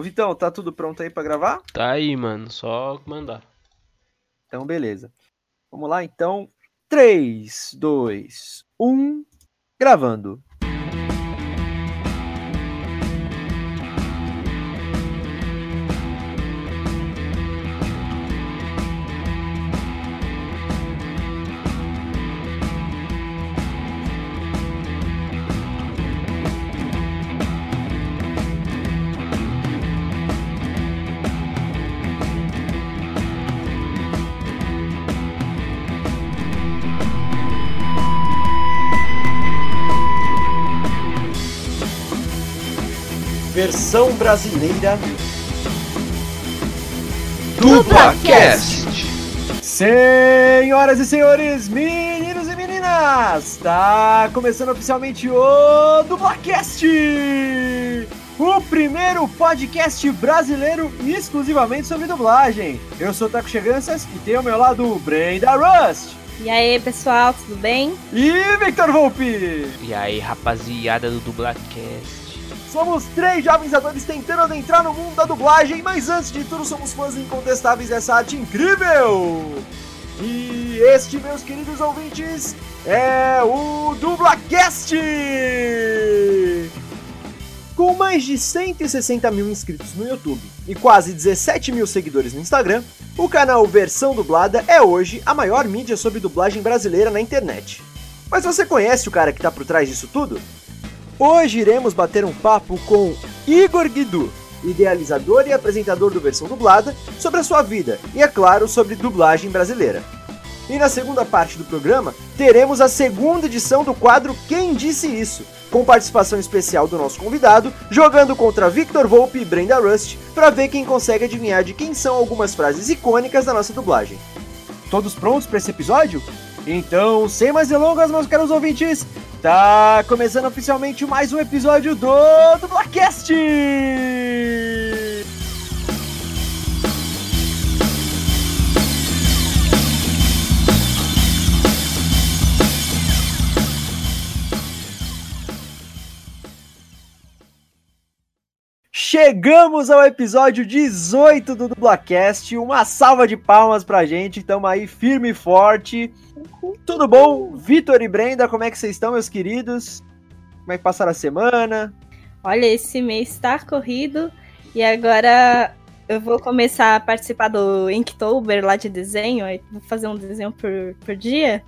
Vitão, tá tudo pronto aí pra gravar? Tá aí, mano. Só mandar. Então, beleza. Vamos lá, então. 3, 2, 1. Gravando. Versão brasileira DublaCast! Senhoras e senhores, meninos e meninas, tá começando oficialmente o DublaCast! O primeiro podcast brasileiro exclusivamente sobre dublagem. Eu sou Taco Cheganças e tenho ao meu lado o Brenda Rust. E aí, pessoal, tudo bem? E Victor Volpe. E aí, rapaziada do DublaCast? Somos três jovens atores tentando adentrar no mundo da dublagem, mas antes de tudo somos fãs incontestáveis dessa arte incrível! E este, meus queridos ouvintes, é o DublaCast! Com mais de 160 mil inscritos no YouTube e quase 17 mil seguidores no Instagram, o canal Versão Dublada é hoje a maior mídia sobre dublagem brasileira na internet. Mas você conhece o cara que tá por trás disso tudo? Hoje iremos bater um papo com Igor Guidu, idealizador e apresentador do Versão Dublada, sobre a sua vida e, é claro, sobre dublagem brasileira. E na segunda parte do programa, teremos a segunda edição do quadro Quem Disse Isso, com participação especial do nosso convidado, jogando contra Victor Volpe e Brenda Rust, para ver quem consegue adivinhar de quem são algumas frases icônicas da nossa dublagem. Todos prontos para esse episódio? Então, sem mais delongas, meus caros ouvintes, Tá começando oficialmente mais um episódio do Dublacast! Chegamos ao episódio 18 do Dublacast. Uma salva de palmas pra gente. Tamo aí firme e forte. Tudo bom? Vitor e Brenda, como é que vocês estão, meus queridos? Como é que passaram a semana? Olha, esse mês tá corrido e agora eu vou começar a participar do Inktober lá de desenho. Vou fazer um desenho por, por dia.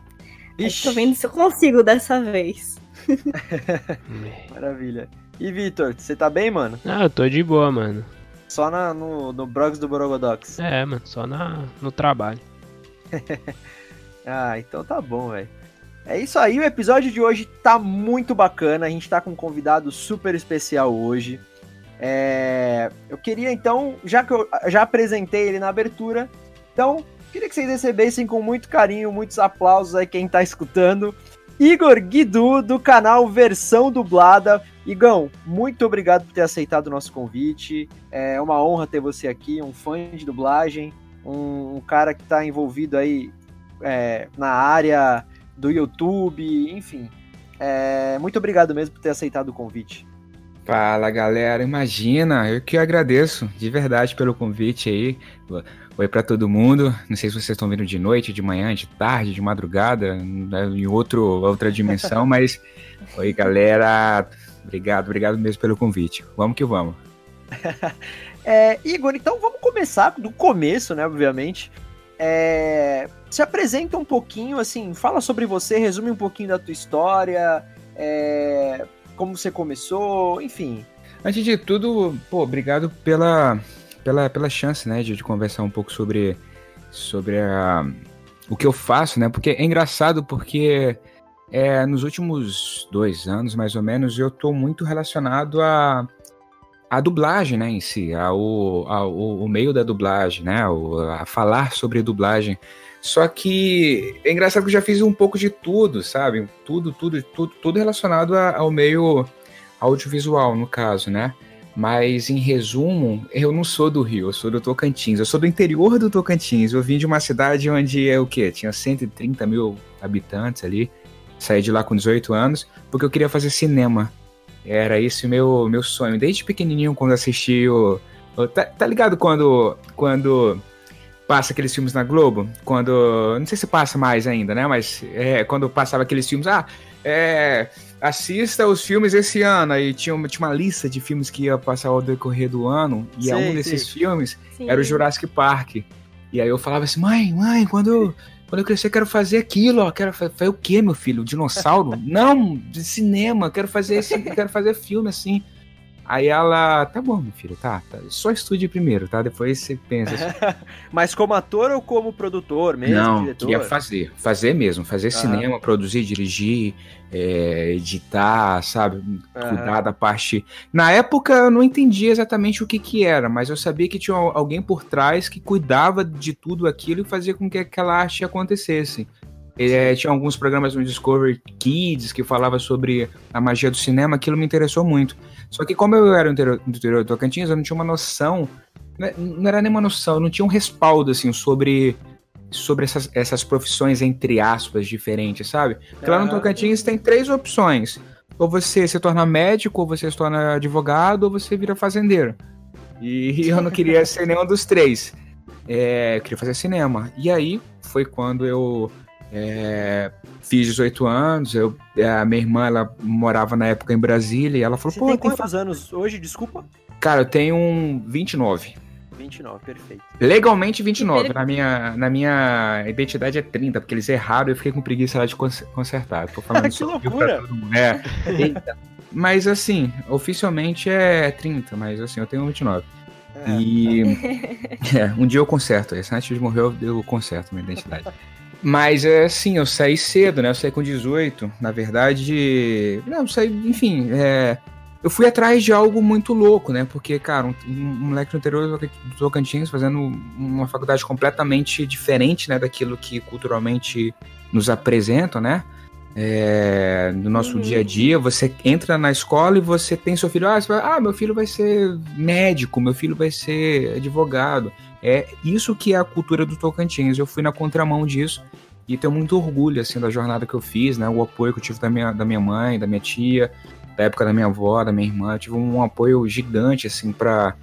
Estou vendo se eu consigo dessa vez. Maravilha. E Vitor, você tá bem, mano? Ah, eu tô de boa, mano. Só na, no, no Brogs do Borogodox. É, mano, só na, no trabalho. ah, então tá bom, velho. É isso aí, o episódio de hoje tá muito bacana. A gente tá com um convidado super especial hoje. É... Eu queria então, já que eu já apresentei ele na abertura, então queria que vocês recebessem com muito carinho, muitos aplausos aí quem tá escutando. Igor Guidu, do canal Versão Dublada. Igão, muito obrigado por ter aceitado o nosso convite. É uma honra ter você aqui, um fã de dublagem, um, um cara que está envolvido aí é, na área do YouTube, enfim. É, muito obrigado mesmo por ter aceitado o convite. Fala galera, imagina, eu que agradeço de verdade pelo convite aí. Oi para todo mundo. Não sei se vocês estão vendo de noite, de manhã, de tarde, de madrugada, né, em outro, outra dimensão, mas oi galera, obrigado, obrigado mesmo pelo convite. Vamos que vamos. é, Igor, então vamos começar do começo, né? Obviamente. É, se apresenta um pouquinho, assim, fala sobre você, resume um pouquinho da tua história, é, como você começou, enfim. Antes de tudo, pô, obrigado pela pela, pela chance, né, de, de conversar um pouco sobre, sobre a, o que eu faço, né, porque é engraçado porque é, nos últimos dois anos, mais ou menos, eu tô muito relacionado a, a dublagem, né, em si, ao, ao, o meio da dublagem, né, a falar sobre dublagem. Só que é engraçado que eu já fiz um pouco de tudo, sabe? Tudo, tudo, tudo, tudo relacionado ao meio audiovisual, no caso, né? Mas, em resumo, eu não sou do Rio, eu sou do Tocantins. Eu sou do interior do Tocantins. Eu vim de uma cidade onde é o quê? Tinha 130 mil habitantes ali. Saí de lá com 18 anos, porque eu queria fazer cinema. Era esse o meu, meu sonho. Desde pequenininho, quando assisti o, Tá, tá ligado quando, quando passa aqueles filmes na Globo? Quando. Não sei se passa mais ainda, né? Mas é, quando passava aqueles filmes. Ah, é, assista os filmes esse ano. Aí tinha uma, tinha uma lista de filmes que ia passar ao decorrer do ano. E Sei, um desses sei. filmes Sim. era o Jurassic Park. E aí eu falava assim, mãe, mãe, quando, quando eu crescer eu quero fazer aquilo, ó. Quero fa- fazer o quê, meu filho? Dinossauro? Não, de cinema, quero fazer esse, quero fazer filme assim. Aí ela, tá bom, meu filho, tá, tá. Só estude primeiro, tá? Depois você pensa. assim. Mas como ator ou como produtor mesmo, Não, diretor? queria fazer. Fazer mesmo. Fazer Aham. cinema, produzir, dirigir, é, editar, sabe? Aham. Cuidar da parte. Na época eu não entendia exatamente o que que era, mas eu sabia que tinha al- alguém por trás que cuidava de tudo aquilo e fazia com que aquela arte acontecesse. É, tinha alguns programas no Discovery Kids que falava sobre a magia do cinema, aquilo me interessou muito. Só que como eu era do interior, do interior do Tocantins, eu não tinha uma noção, né, não era nem uma noção, eu não tinha um respaldo assim sobre sobre essas, essas profissões entre aspas diferentes, sabe? Porque lá no Aham. Tocantins tem três opções. Ou você se torna médico, ou você se torna advogado, ou você vira fazendeiro. E eu não queria ser nenhum dos três. É, eu queria fazer cinema. E aí foi quando eu é, fiz 18 anos. Eu, a minha irmã ela morava na época em Brasília e ela falou: Você pô, tem tem quantos anos hoje, desculpa? Cara, eu tenho um 29. 29, perfeito. Legalmente 29. Que Na minha, na minha identidade é 30, porque eles erraram e eu fiquei com preguiça lá de cons- consertar. Tô falando Que loucura. É. Mas assim, oficialmente é 30, mas assim, eu tenho 29. É. E é, um dia eu conserto. Antes de morrer, eu, eu conserto minha identidade. Mas é assim, eu saí cedo, né? Eu saí com 18. Na verdade. Não, saí, enfim. é, eu fui atrás de algo muito louco, né? Porque, cara, um, um moleque no interior do Toc- do Tocantins fazendo uma faculdade completamente diferente, né? Daquilo que culturalmente nos apresentam, né? É, no nosso Uhum. dia a dia, você entra na escola e você tem seu filho, ah, vai- ah, meu filho vai ser médico, meu filho vai ser advogado. É isso que é a cultura do Tocantins. Eu fui na contramão disso e tenho muito orgulho assim da jornada que eu fiz, né? O apoio que eu tive da minha, da minha mãe, da minha tia, da época da minha avó, da minha irmã, eu tive um apoio gigante assim para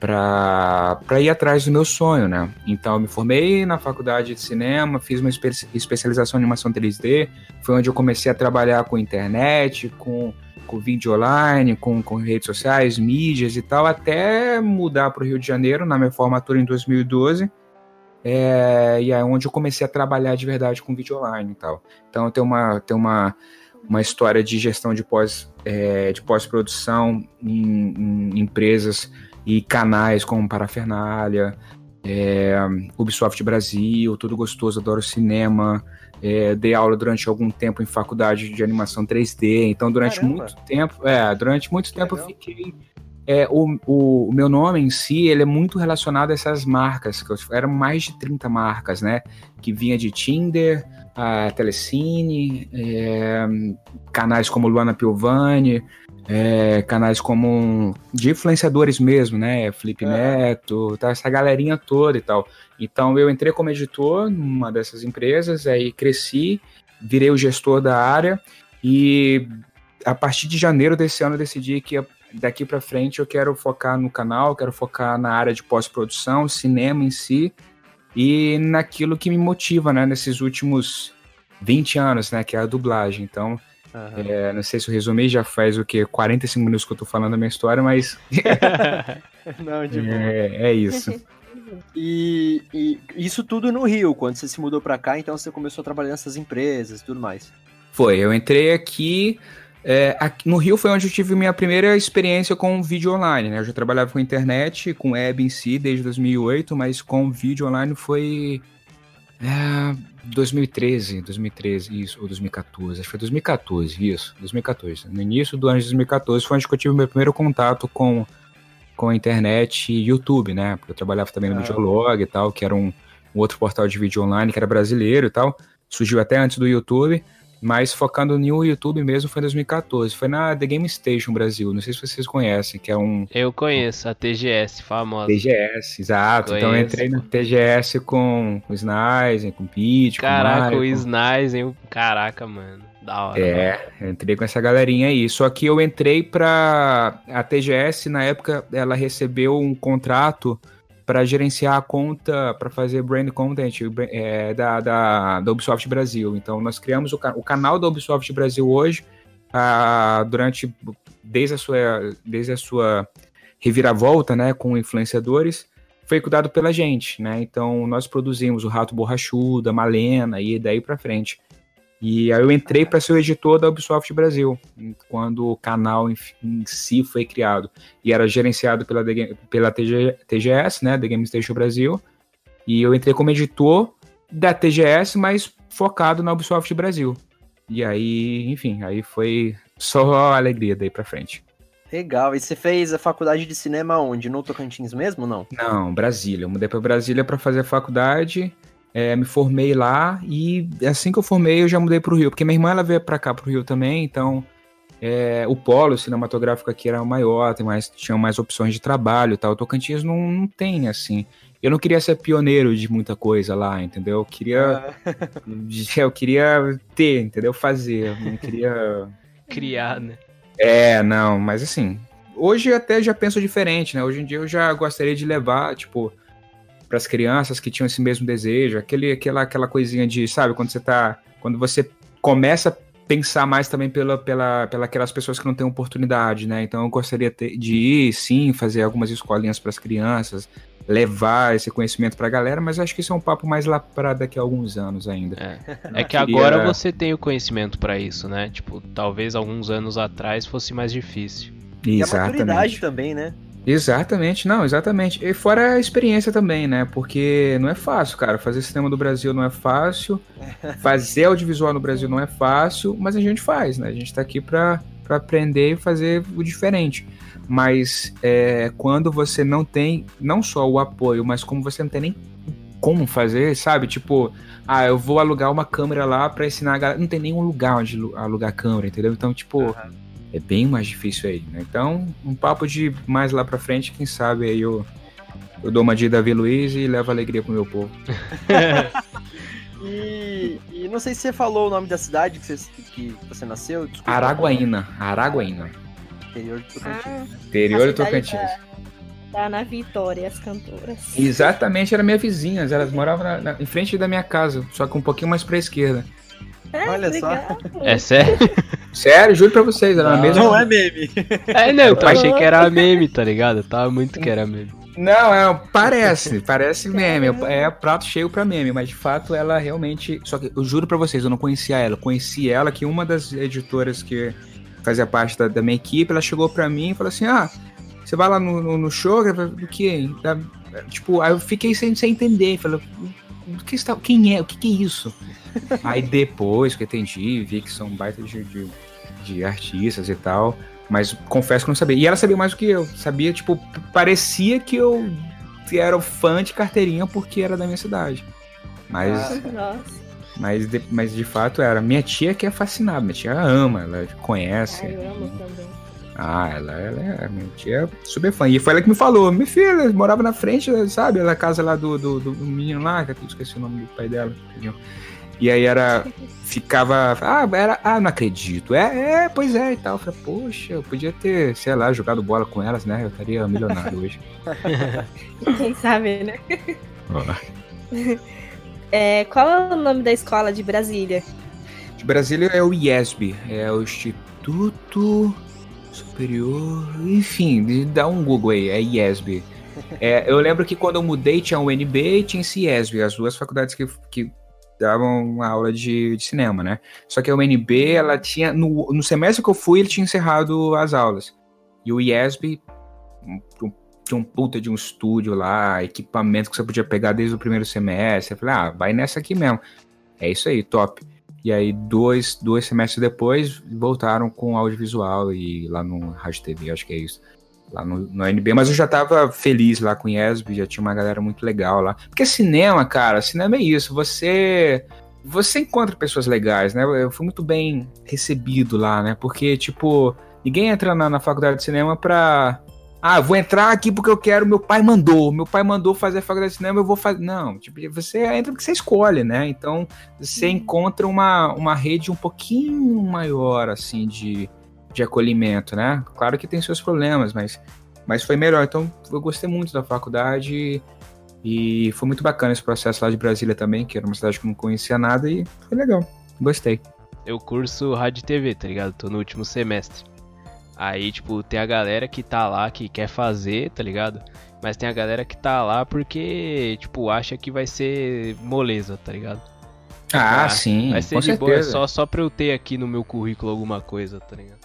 para ir atrás do meu sonho, né? Então eu me formei na faculdade de cinema, fiz uma espe especialização em animação 3D, foi onde eu comecei a trabalhar com internet, com, com vídeo online, com, com redes sociais, mídias e tal, até mudar para o Rio de Janeiro na minha formatura em 2012. É, e é onde eu comecei a trabalhar de verdade com vídeo online e tal. Então tem uma, tem uma, uma história de gestão de pós é, de pós-produção em, em empresas e canais como Parafernália, é, Ubisoft Brasil, Tudo Gostoso, Adoro Cinema. É, dei aula durante algum tempo em faculdade de animação 3D. Então, durante Caramba. muito tempo, é, durante muito tempo Legal. eu fiquei. é, o, o, o meu nome em si, ele é muito relacionado a essas marcas, que eu, eram mais de 30 marcas, né? Que vinha de Tinder, a Telecine, é, canais como Luana Piovani, é, canais como de influenciadores mesmo, né? Felipe É. Neto, tá, essa galerinha toda e tal. Então eu entrei como editor numa dessas empresas, aí cresci, virei o gestor da área e a partir de janeiro desse ano eu decidi que daqui para frente eu quero focar no canal, quero focar na área de pós-produção, cinema em si e naquilo que me motiva, né, nesses últimos 20 anos, né, que é a dublagem. Então, Aham. é, não sei se eu resumi, já faz o que 45 minutos que eu tô falando da minha história, mas Não, de boa. é, é isso. E, e isso tudo no Rio, quando você se mudou pra cá, então você começou a trabalhar nessas empresas e tudo mais. Foi, eu entrei aqui, é, aqui- no Rio foi onde eu tive minha primeira experiência com vídeo online, né? Eu já trabalhava com internet, com web em si desde 2008, mas com vídeo online foi é, 2013, 2013, isso, ou 2014, acho que foi 2014, isso, 2014. No início do ano de 2014 foi onde eu tive meu primeiro contato com, com a internet e YouTube, né? Porque eu trabalhava também no Ah. Videolog e tal, que era um, um outro portal de vídeo online que era brasileiro e tal. Surgiu até antes do YouTube, mas focando no YouTube mesmo foi em 2014. Foi na The Game Station Brasil, não sei se vocês conhecem, que é um Eu conheço a TGS, famosa. TGS, exato. Então eu Conheço, entrei na. TGS com, com o Snizen, com o Pete, com o Caraca, o. Snizen, caraca, mano. Da hora. É, eu entrei com essa galerinha aí. Só que eu entrei pra. A TGS, na época, ela recebeu um contrato para gerenciar a conta, para fazer brand content é, da, da, da, Ubisoft Brasil. Então, nós criamos o, o canal da Ubisoft Brasil hoje, ah, durante. Desde a sua, desde a sua reviravolta, né, com influenciadores, foi cuidado pela gente, né? Então, nós produzimos o Rato Borrachudo, a Malena e daí para frente. E aí eu entrei para ser o editor da Ubisoft Brasil, quando o canal em, em, si foi criado. E era gerenciado pela, pela TG, TGS, né, The Game Station Brasil. E eu entrei como editor da TGS, mas focado na Ubisoft Brasil. E aí, enfim, aí foi só alegria daí para frente. Legal. E você fez a faculdade de cinema onde? No Tocantins mesmo, não? Não, Brasília. Eu mudei para Brasília para fazer a faculdade. É, me formei lá e assim que eu formei eu já mudei para o Rio, porque minha irmã ela veio para cá para o Rio também, então é, o polo cinematográfico aqui era maior, tem mais, tinham mais opções de trabalho, tal. O Tocantins não, não tem assim. Eu não queria ser pioneiro de muita coisa lá, entendeu? Eu queria, ah. eu queria ter, entendeu? Fazer, eu não queria criar, né? É, não, mas assim, hoje até já penso diferente, né? Hoje em dia eu já gostaria de levar, tipo, para as crianças que tinham esse mesmo desejo, aquele, aquela, aquela coisinha de, sabe, quando você tá. Quando você começa a pensar mais também pela, pela, pela aquelas pessoas que não têm oportunidade, né? Então eu gostaria de ir, sim, fazer algumas escolinhas para as crianças, levar esse conhecimento para a galera, mas acho que isso é um papo mais lá para daqui a alguns anos ainda. É, é que queria... agora você tem o conhecimento para isso, né? Tipo, talvez alguns anos atrás fosse mais difícil. E a maturidade também, né? Exatamente, não, exatamente. E fora a experiência também, né? Porque não é fácil, cara. Fazer cinema no Brasil não é fácil. Fazer audiovisual no Brasil não é fácil, mas a gente faz, né? A gente tá aqui pra, pra aprender e fazer o diferente. Mas é, quando você não tem não só o apoio, mas como você não tem nem como fazer, sabe? Tipo, ah, eu vou alugar uma câmera lá pra ensinar a galera. Não tem nenhum lugar onde alugar câmera, entendeu? Então, tipo. Uhum é bem mais difícil aí, né? Então, um papo de mais lá pra frente, quem sabe aí eu, eu dou uma de Davi Luiz e levo alegria pro meu povo. e, e, não sei se você falou o nome da cidade que você, que você nasceu. Desculpa, Araguaína, Araguaína. Interior de Tocantins. Ah, Interior de Tocantins. Tá, tá na Vitória, as cantoras. Exatamente, era minha vizinhas. Elas moravam na, na, em frente da minha casa, só que um pouquinho mais pra esquerda. É, Olha só. É sério? Sério, juro pra vocês, era não, a mesma. Não é meme. É, não, eu achei que era meme, tá ligado? Eu tava muito que era meme. Não, é, parece, parece meme. É prato cheio pra meme, mas de fato ela realmente. Só que eu juro pra vocês, eu não conhecia ela. Eu conheci ela que uma das editoras que fazia parte da, da minha equipe, ela chegou pra mim e falou assim: Ah, você vai lá no, no, no show, do que? Tipo, aí eu fiquei sem, sem entender. Falei, o que está, quem é? O que, que é isso? Aí depois que eu entendi, vi que são baita de, de, de, artistas e tal. Mas confesso que não sabia. E ela sabia mais do que eu. Sabia, tipo, parecia que eu era fã de carteirinha porque era da minha cidade. Mas. Ah, mas, de, mas de fato era. Minha tia que é fascinada, minha tia ama, ela conhece. eu amo também. Ah, ela, ela é. Minha tia é super fã. E foi ela que me falou. Minha filha morava na frente, sabe? Ela casa lá do, do, do menino lá, que eu esqueci o nome do pai dela. Entendeu? E aí era. Ficava. Ah, era. Ah, não acredito. É, é, pois é e tal. Eu falei, poxa, eu podia ter, sei lá, jogado bola com elas, né? Eu estaria milionário hoje. Quem sabe, né? É, qual é o nome da escola de Brasília? De Brasília é o IESB, é o Instituto Superior. Enfim, dá um Google aí, é IESB. É, eu lembro que quando eu mudei tinha o UNB e tinha o CIESB, as duas faculdades que, que davam uma aula de, de, cinema, né? Só que a UNB, ela tinha. No, no semestre que eu fui, ele tinha encerrado as aulas. E o IESB, tinha um puta de um estúdio lá, equipamento que você podia pegar desde o primeiro semestre. Eu falei, ah, vai nessa aqui mesmo. É isso aí, top. E aí, dois, dois semestres depois, voltaram com audiovisual e lá no Rádio TV, acho que é isso lá no, no NB, mas eu já tava feliz lá com o IESB, já tinha uma galera muito legal lá. Porque cinema, cara, cinema é isso, você você encontra pessoas legais, né? Eu fui muito bem recebido lá, né? Porque, tipo, ninguém entra na, na faculdade de cinema pra, Ah, vou entrar aqui porque eu quero, meu pai mandou, meu pai mandou fazer a faculdade de cinema, eu vou fazer. Não, tipo, você entra porque você escolhe, né? Então você uhum. encontra uma, uma rede um pouquinho maior, assim, de, de acolhimento, né? Claro que tem seus problemas, mas, mas foi melhor. Então eu gostei muito da faculdade e foi muito bacana esse processo lá de Brasília também, que era uma cidade que eu não conhecia nada e foi legal. Gostei. Eu curso rádio e TV, tá ligado? Tô no último semestre. Aí, tipo, tem a galera que tá lá que quer fazer, tá ligado? Mas tem a galera que tá lá porque, tipo, acha que vai ser moleza, tá ligado? Ah, ah sim. Vai ser de certeza. boa, só, só pra eu ter aqui no meu currículo alguma coisa, tá ligado?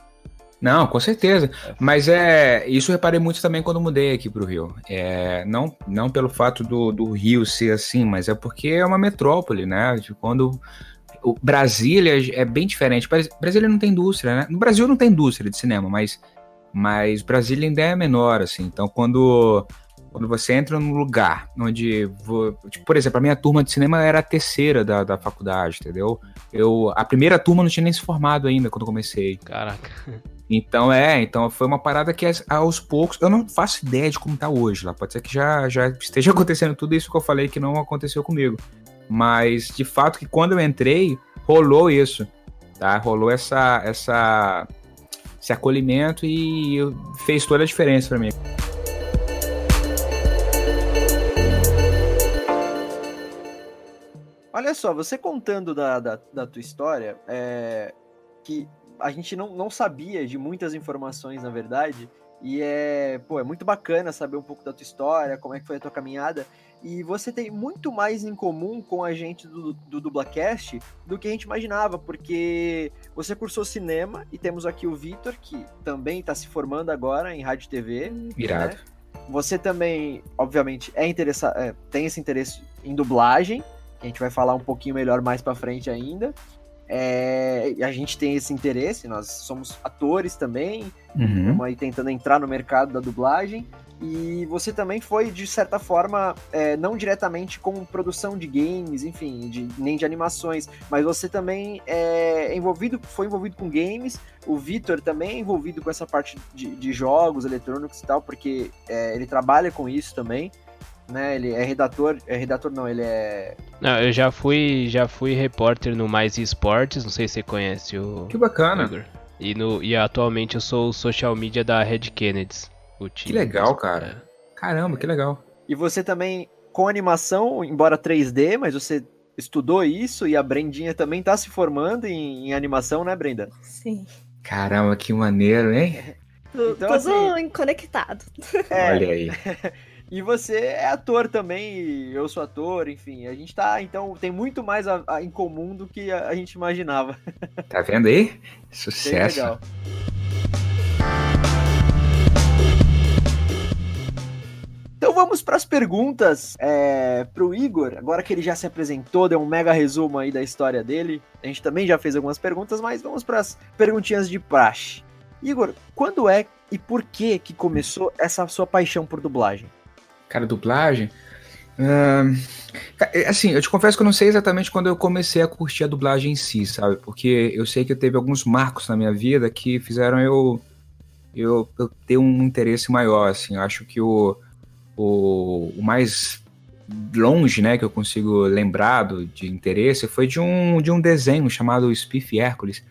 Não, com certeza. É. Mas é. Isso eu reparei muito também quando mudei aqui pro Rio. É, não, não pelo fato do, do Rio ser assim, mas é porque é uma metrópole, né? De quando o Brasília é bem diferente. Brasília não tem indústria, né? No Brasil não tem indústria de cinema, mas, mas Brasília ainda é menor, assim. Então, quando, quando você entra num lugar onde, vou, tipo, por exemplo, a minha turma de cinema era a terceira da, da faculdade, entendeu? Eu, a primeira turma não tinha nem se formado ainda quando comecei. Caraca. Então é, então foi uma parada que aos poucos, eu não faço ideia de como tá hoje lá. Pode ser que já, já esteja acontecendo tudo isso que eu falei que não aconteceu comigo. Mas de fato que quando eu entrei, rolou isso, tá? Rolou essa essa esse acolhimento e fez toda a diferença para mim. Olha só, você contando da, da, da tua história, é, que a gente não, não sabia de muitas informações, na verdade, e é, pô, é muito bacana saber um pouco da tua história, como é que foi a tua caminhada. E você tem muito mais em comum com a gente do, do Dublacast do que a gente imaginava, porque você cursou cinema e temos aqui o Vitor, que também está se formando agora em rádio e TV. Irado. Né? Você também, obviamente, é interessado, é, tem esse interesse em dublagem, que a gente vai falar um pouquinho melhor mais para frente ainda. É, a gente tem esse interesse, nós somos atores também, uhum. estamos aí tentando entrar no mercado da dublagem. E você também foi, de certa forma, é, não diretamente com produção de games, enfim, de, nem de animações, mas você também é envolvido, foi envolvido com games. O Vitor também é envolvido com essa parte de, de jogos eletrônicos e tal, porque é, ele trabalha com isso também. Né, ele é redator, é redator não, ele é. Não, eu já fui, já fui repórter no Mais Esportes, não sei se você conhece o. Que bacana. E, no, e atualmente eu sou o social media da Red Kennedy. O time. Que legal, cara. Caramba, que legal. E você também, com animação, embora 3D, mas você estudou isso e a Brendinha também tá se formando em, em animação, né, Brenda? Sim. Caramba, que maneiro, hein? Então, Tudo assim, conectado. É, Olha aí. E você é ator também, eu sou ator, enfim. A gente tá, então, tem muito mais a, a, em comum do que a, a, gente imaginava. Tá vendo aí? Sucesso. Bem legal. Então vamos para as perguntas é, para o Igor. Agora que ele já se apresentou, deu um mega resumo aí da história dele. A gente também já fez algumas perguntas, mas vamos para as perguntinhas de praxe. Igor, quando é e por que que começou essa sua paixão por dublagem? Cara, dublagem? Uh, assim, eu te confesso que eu não sei exatamente quando eu comecei a curtir a dublagem em si, sabe? Porque eu sei que teve alguns marcos na minha vida que fizeram eu, eu, eu ter um interesse maior, assim. Eu acho que o o, o mais longe, né, que eu consigo lembrar do, de interesse foi de um, de um desenho chamado Spiff Hércules.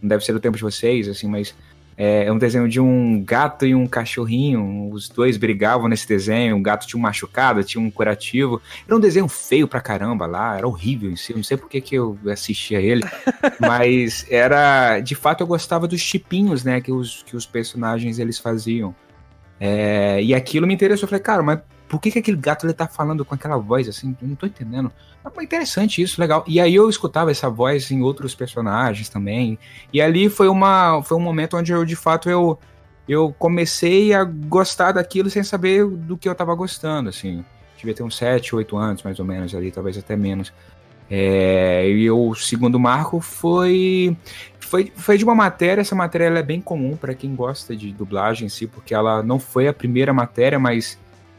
Não deve ser do tempo de vocês, assim, mas é, é, um desenho de um gato e um cachorrinho. Os dois brigavam nesse desenho. O gato tinha um machucado, tinha um curativo. Era um desenho feio pra caramba lá, era horrível em si. Não sei por que, que eu assistia ele, mas era. De fato, eu gostava dos chipinhos, né, que os, que os personagens eles faziam. É, e aquilo me interessou. Eu falei, cara, mas por que, que aquele gato ele tá falando com aquela voz assim? Eu não tô entendendo. Mas interessante isso, legal. E aí eu escutava essa voz em outros personagens também. E ali foi, uma, foi um momento onde eu, de fato, eu, eu comecei a gostar daquilo sem saber do que eu tava gostando, assim. Devia ter uns 7, 8 anos, mais ou menos, ali, talvez até menos. É, e o segundo marco foi foi, foi de uma matéria, essa matéria é bem comum para quem gosta de dublagem em si, porque ela não foi a primeira matéria, mas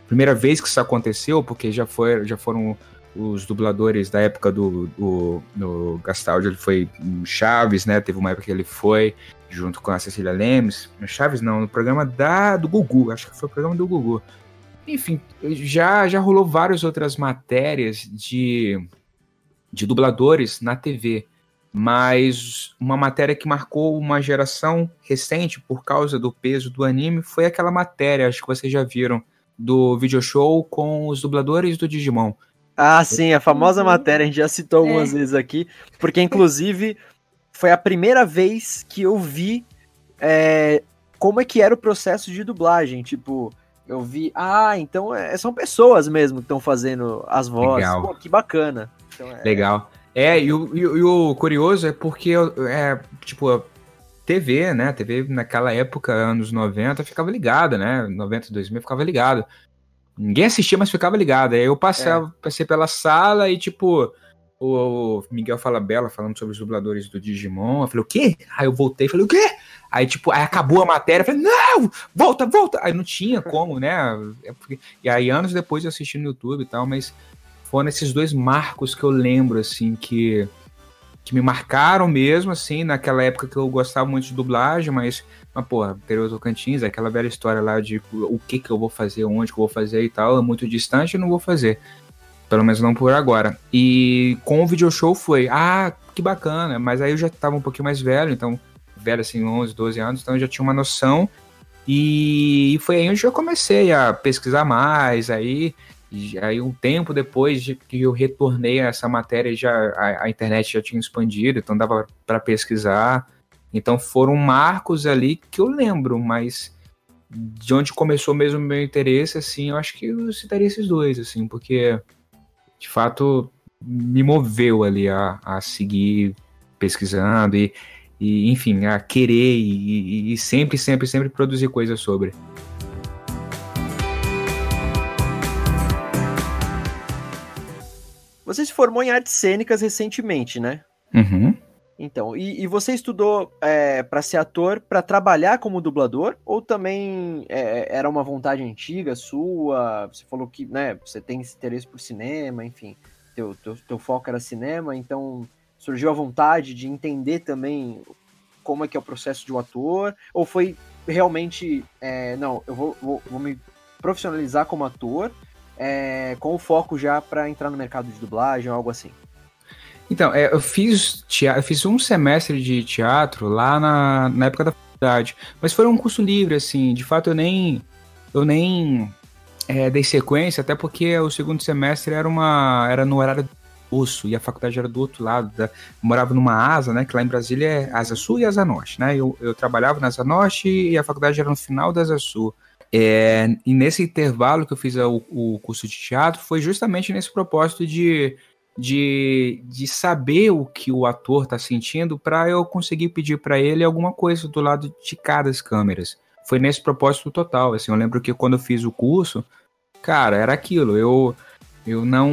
primeira vez que isso aconteceu, porque já, foi, já foram os dubladores da época do, do, do Gastaldi, ele foi Chaves, né? Teve uma época que ele foi junto com a Cecília Lemes. Chaves não, no programa da, do Gugu, acho que foi o programa do Gugu. Enfim, já, já rolou várias outras matérias de, de dubladores na TV. Mas uma matéria que marcou uma geração recente por causa do peso do anime foi aquela matéria, acho que vocês já viram, do video show com os dubladores do Digimon. Ah, sim, a famosa matéria, a gente já citou algumas é. vezes aqui, porque inclusive foi a primeira vez que eu vi é, como é que era o processo de dublagem, tipo, eu vi, ah, então é, são pessoas mesmo que estão fazendo as vozes, Legal. Pô, que bacana. Então, é... Legal. É, e o, e, e o curioso é porque, é, tipo, TV, né? TV naquela época, anos 90, ficava ligada, né? 90, 2000 ficava ligado. Ninguém assistia, mas ficava ligado. Aí eu passava, é. passei pela sala e, tipo, o Miguel Falabella falando sobre os dubladores do Digimon. Eu falei, o quê? Aí eu voltei e falei, o quê? Aí, tipo, aí acabou a matéria. Eu falei, não, volta, volta. Aí não tinha como, né? É e aí, anos depois eu assisti no YouTube e tal, mas foram esses dois marcos que eu lembro, assim, que, que me marcaram mesmo, assim, naquela época que eu gostava muito de dublagem, mas, mas porra, Pereira Tocantins, aquela velha história lá de o que que eu vou fazer, onde que eu vou fazer e tal, é muito distante, não vou fazer. Pelo menos não por agora. E com o video show foi, ah, que bacana, mas aí eu já tava um pouquinho mais velho, então, velho assim, 11, 12 anos, então eu já tinha uma noção. E foi aí onde eu comecei a pesquisar mais, aí e aí, um tempo depois de que eu retornei a essa matéria, já a, a internet já tinha expandido, então dava para pesquisar. Então, foram marcos ali que eu lembro, mas de onde começou mesmo o meu interesse, assim, eu acho que eu citaria esses dois, assim, porque de fato me moveu ali a, a seguir pesquisando e, e, enfim, a querer e, e sempre, sempre, sempre produzir coisas sobre. Você se formou em artes cênicas recentemente, né? Uhum. Então, e, e você estudou é, para ser ator, para trabalhar como dublador? Ou também é, era uma vontade antiga sua? Você falou que né, você tem esse interesse por cinema, enfim, teu, teu, teu foco era cinema, então surgiu a vontade de entender também como é que é o processo de um ator? Ou foi realmente, é, não, eu vou, vou, vou me profissionalizar como ator é, com o foco já para entrar no mercado de dublagem ou algo assim? Então, é, eu fiz teatro, eu fiz um semestre de teatro lá na, na época da faculdade, mas foi um curso livre, assim, de fato eu nem eu nem é, dei sequência, até porque o segundo semestre era uma era no horário do curso e a faculdade era do outro lado, da, morava numa asa, né, que lá em Brasília é Asa Sul e Asa Norte, né, eu, eu trabalhava na Asa Norte e a faculdade era no final da Asa Sul. É, e nesse intervalo que eu fiz o, o, curso de teatro foi justamente nesse propósito de, de, de saber o que o ator está sentindo para eu conseguir pedir para ele alguma coisa do lado de cada das câmeras. Foi nesse propósito total. Assim, eu lembro que quando eu fiz o curso, cara, era aquilo. Eu eu não,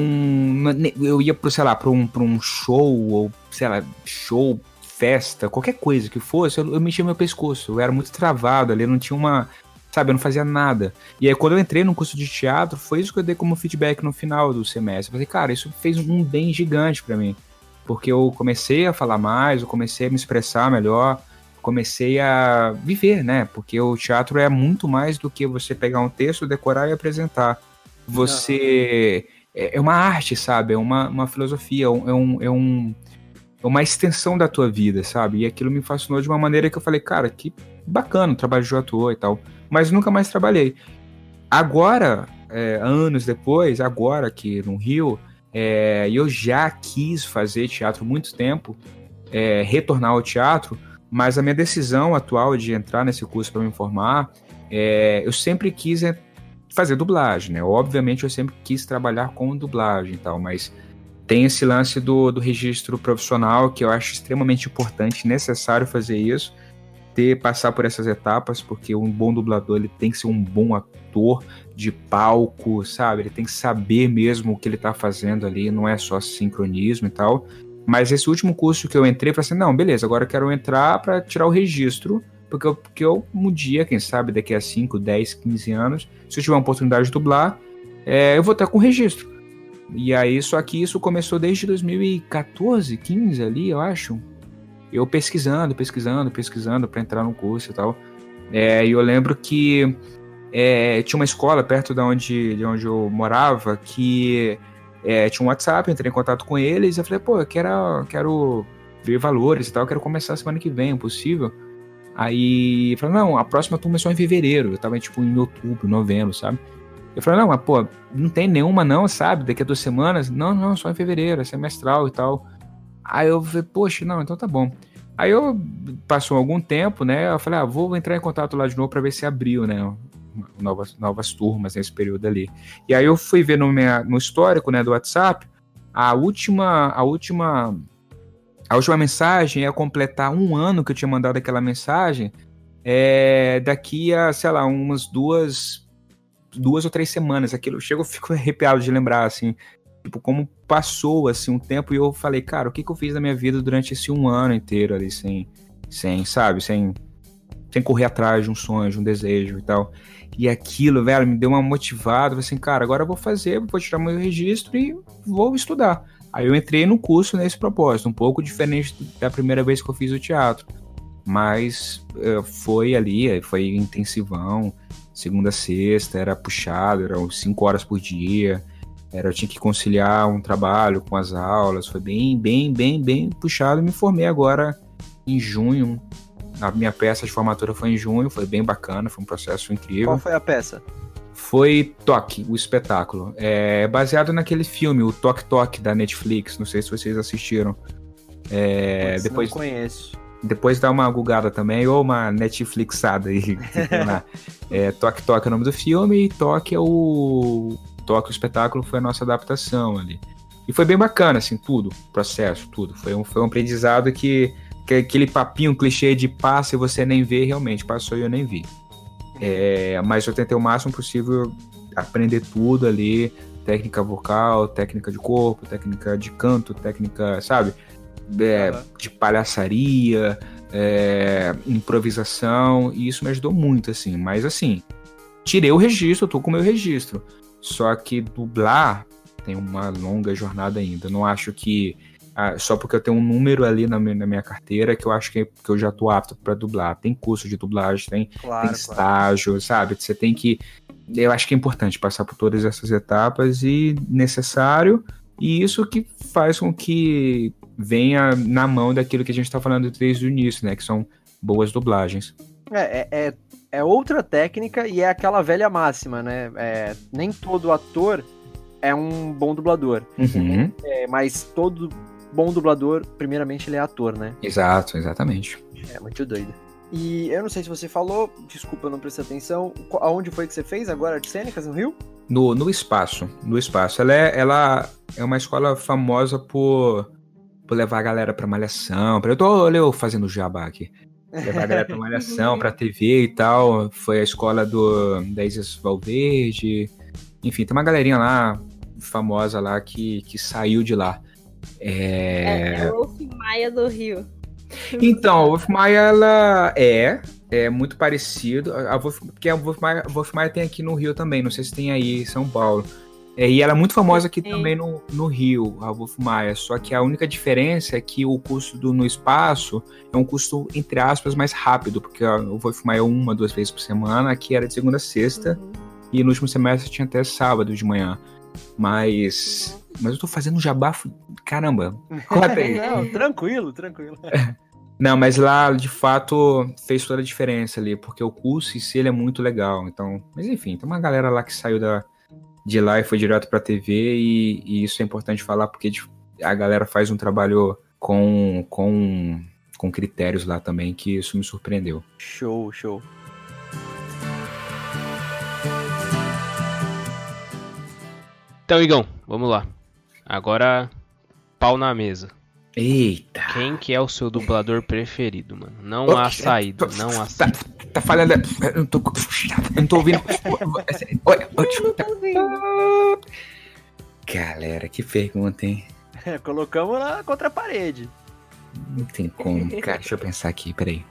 eu ia para sei lá para um, um show ou sei lá show festa qualquer coisa que fosse eu, eu mexia meu pescoço eu era muito travado ali não tinha uma sabe? Eu não fazia nada. E aí, quando eu entrei no curso de teatro, foi isso que eu dei como feedback no final do semestre. Eu falei, cara, isso fez um bem gigante para mim. Porque eu comecei a falar mais, eu comecei a me expressar melhor, comecei a viver, né? Porque o teatro é muito mais do que você pegar um texto, decorar e apresentar. Você. É, é uma arte, sabe? É uma, uma filosofia, é um, é um é uma extensão da tua vida, sabe? E aquilo me fascinou de uma maneira que eu falei, cara, que bacana o trabalho de ator e tal mas nunca mais trabalhei. Agora, é, anos depois, agora aqui no Rio, é, eu já quis fazer teatro muito tempo, é, retornar ao teatro, mas a minha decisão atual de entrar nesse curso para me formar, é, eu sempre quis fazer dublagem, né? Obviamente eu sempre quis trabalhar com dublagem e tal, mas tem esse lance do, do registro profissional que eu acho extremamente importante, necessário fazer isso ter passar por essas etapas, porque um bom dublador ele tem que ser um bom ator de palco, sabe? Ele tem que saber mesmo o que ele tá fazendo ali, não é só sincronismo e tal. Mas esse último curso que eu entrei, eu falei assim: não, beleza, agora eu quero entrar para tirar o registro, porque eu, porque eu, um dia, quem sabe daqui a 5, 10, 15 anos, se eu tiver uma oportunidade de dublar, é, eu vou estar com registro. E aí, só que isso começou desde 2014, 15 ali, eu acho. Eu pesquisando, pesquisando, pesquisando para entrar no curso e tal. É, e eu lembro que é, tinha uma escola perto de onde, de onde eu morava que é, tinha um WhatsApp, entrei em contato com eles e falei, pô, eu quero, quero ver valores e tal, eu quero começar semana que vem, é possível? Aí, falei, não, a próxima turma é só em fevereiro, eu tava, tipo, em outubro, novembro, sabe? Eu falei, não, mas, pô, não tem nenhuma não, sabe? Daqui a duas semanas? Não, não, só em fevereiro, é semestral e tal. Aí eu falei, poxa, não, então tá bom. Aí eu, passou algum tempo, né, eu falei, ah, vou entrar em contato lá de novo pra ver se abriu, né, novas, novas turmas nesse período ali. E aí eu fui ver no, minha, no histórico né, do WhatsApp, a última, a última. A última mensagem ia completar um ano que eu tinha mandado aquela mensagem. É, daqui a, sei lá, umas duas, duas ou três semanas. Aquilo chego, eu fico arrepiado de lembrar, assim, tipo, como passou, assim, um tempo e eu falei, cara, o que, que eu fiz na minha vida durante esse um ano inteiro ali, sem, sem, sabe, sem, sem correr atrás de um sonho, de um desejo e tal. E aquilo, velho, me deu uma motivada. Falei assim, cara, agora eu vou fazer, vou tirar meu registro e vou estudar. Aí eu entrei no curso nesse propósito, um pouco diferente da primeira vez que eu fiz o teatro. Mas uh, foi ali, foi intensivão, segunda a sexta, era puxado, eram cinco horas por dia. Era, eu tinha que conciliar um trabalho com as aulas, foi bem, bem, bem, bem puxado. Me formei agora em junho, a minha peça de formatura foi em junho, foi bem bacana, foi um processo incrível. Qual foi a peça? Foi Toque, o espetáculo. É baseado naquele filme, o Toque Toque, da Netflix. Não sei se vocês assistiram. É, depois, não conheço. Depois dá uma gugada também, ou uma Netflixada aí. é, Toque Toque é o nome do filme, e Toque é o. Toque, o espetáculo, foi a nossa adaptação ali. E foi bem bacana, assim, tudo, processo, tudo. Foi um, foi um aprendizado que aquele papinho clichê de passa e você nem vê, realmente, passou e eu nem vi. É, mas eu tentei o máximo possível aprender tudo ali, técnica vocal, técnica de corpo, técnica de canto, técnica, sabe, é, uhum. de palhaçaria, é, improvisação, e isso me ajudou muito, assim. Mas assim, tirei o registro, tô com o meu registro. Só que dublar tem uma longa jornada ainda. Não acho que ah, só porque eu tenho um número ali na minha, na minha carteira que eu acho que, que eu já tô apto para dublar. Tem curso de dublagem, tem, claro, tem estágio, claro. sabe? Você tem que. Eu acho que é importante passar por todas essas etapas e necessário, e isso que faz com que venha na mão daquilo que a gente está falando desde o início, né? Que são boas dublagens. É, é, é, é outra técnica e é aquela velha máxima, né? É, nem todo ator é um bom dublador. Uhum. É, mas todo bom dublador, primeiramente, ele é ator, né? Exato, exatamente. É muito doido. E eu não sei se você falou, desculpa, eu não prestei atenção. Aonde foi que você fez agora artes cênicas no Rio? No, no espaço, no espaço. Ela é, ela é uma escola famosa por, por levar a galera pra malhação. Pra, eu tô eu fazendo jabá aqui. Levar a galera pra malhação, pra TV e tal. Foi a escola do da Isis Valverde. Enfim, tem uma galerinha lá famosa lá que, que saiu de lá. É, é, é Wolf Maia do Rio. Então, a Wolf Maia, ela é, é muito parecido. A Wolf, porque a Wolf Maia, a Wolf Maia tem aqui no Rio também, não sei se tem aí em São Paulo. É, e ela é muito famosa aqui Sim. também no, no Rio, a Wolf Maia. Só que a única diferença é que o custo do, no espaço é um custo, entre aspas, mais rápido, porque o Wolf Maia é uma, duas vezes por semana, aqui era de segunda a sexta, uhum. e no último semestre tinha até sábado de manhã. Mas mas eu tô fazendo jabá. Caramba, conta aí. Não, tranquilo, tranquilo. Não, mas lá, de fato, fez toda a diferença ali, porque o curso em si ele é muito legal. Então, mas enfim, tem uma galera lá que saiu da, de lá e foi direto pra TV, e, e isso é importante falar, porque a galera faz um trabalho com, com, com critérios lá também, que isso me surpreendeu. Show, show. Então, Igão, vamos lá. Agora, pau na mesa. Eita. Quem que é o seu dublador preferido, mano? Não há saída, não há saída. Tá, tá falhando. Eu não tô, eu não tô ouvindo. Olha, Galera, que pergunta, hein? Colocamos lá contra a parede. Não tem como. Cara, deixa eu pensar aqui, peraí.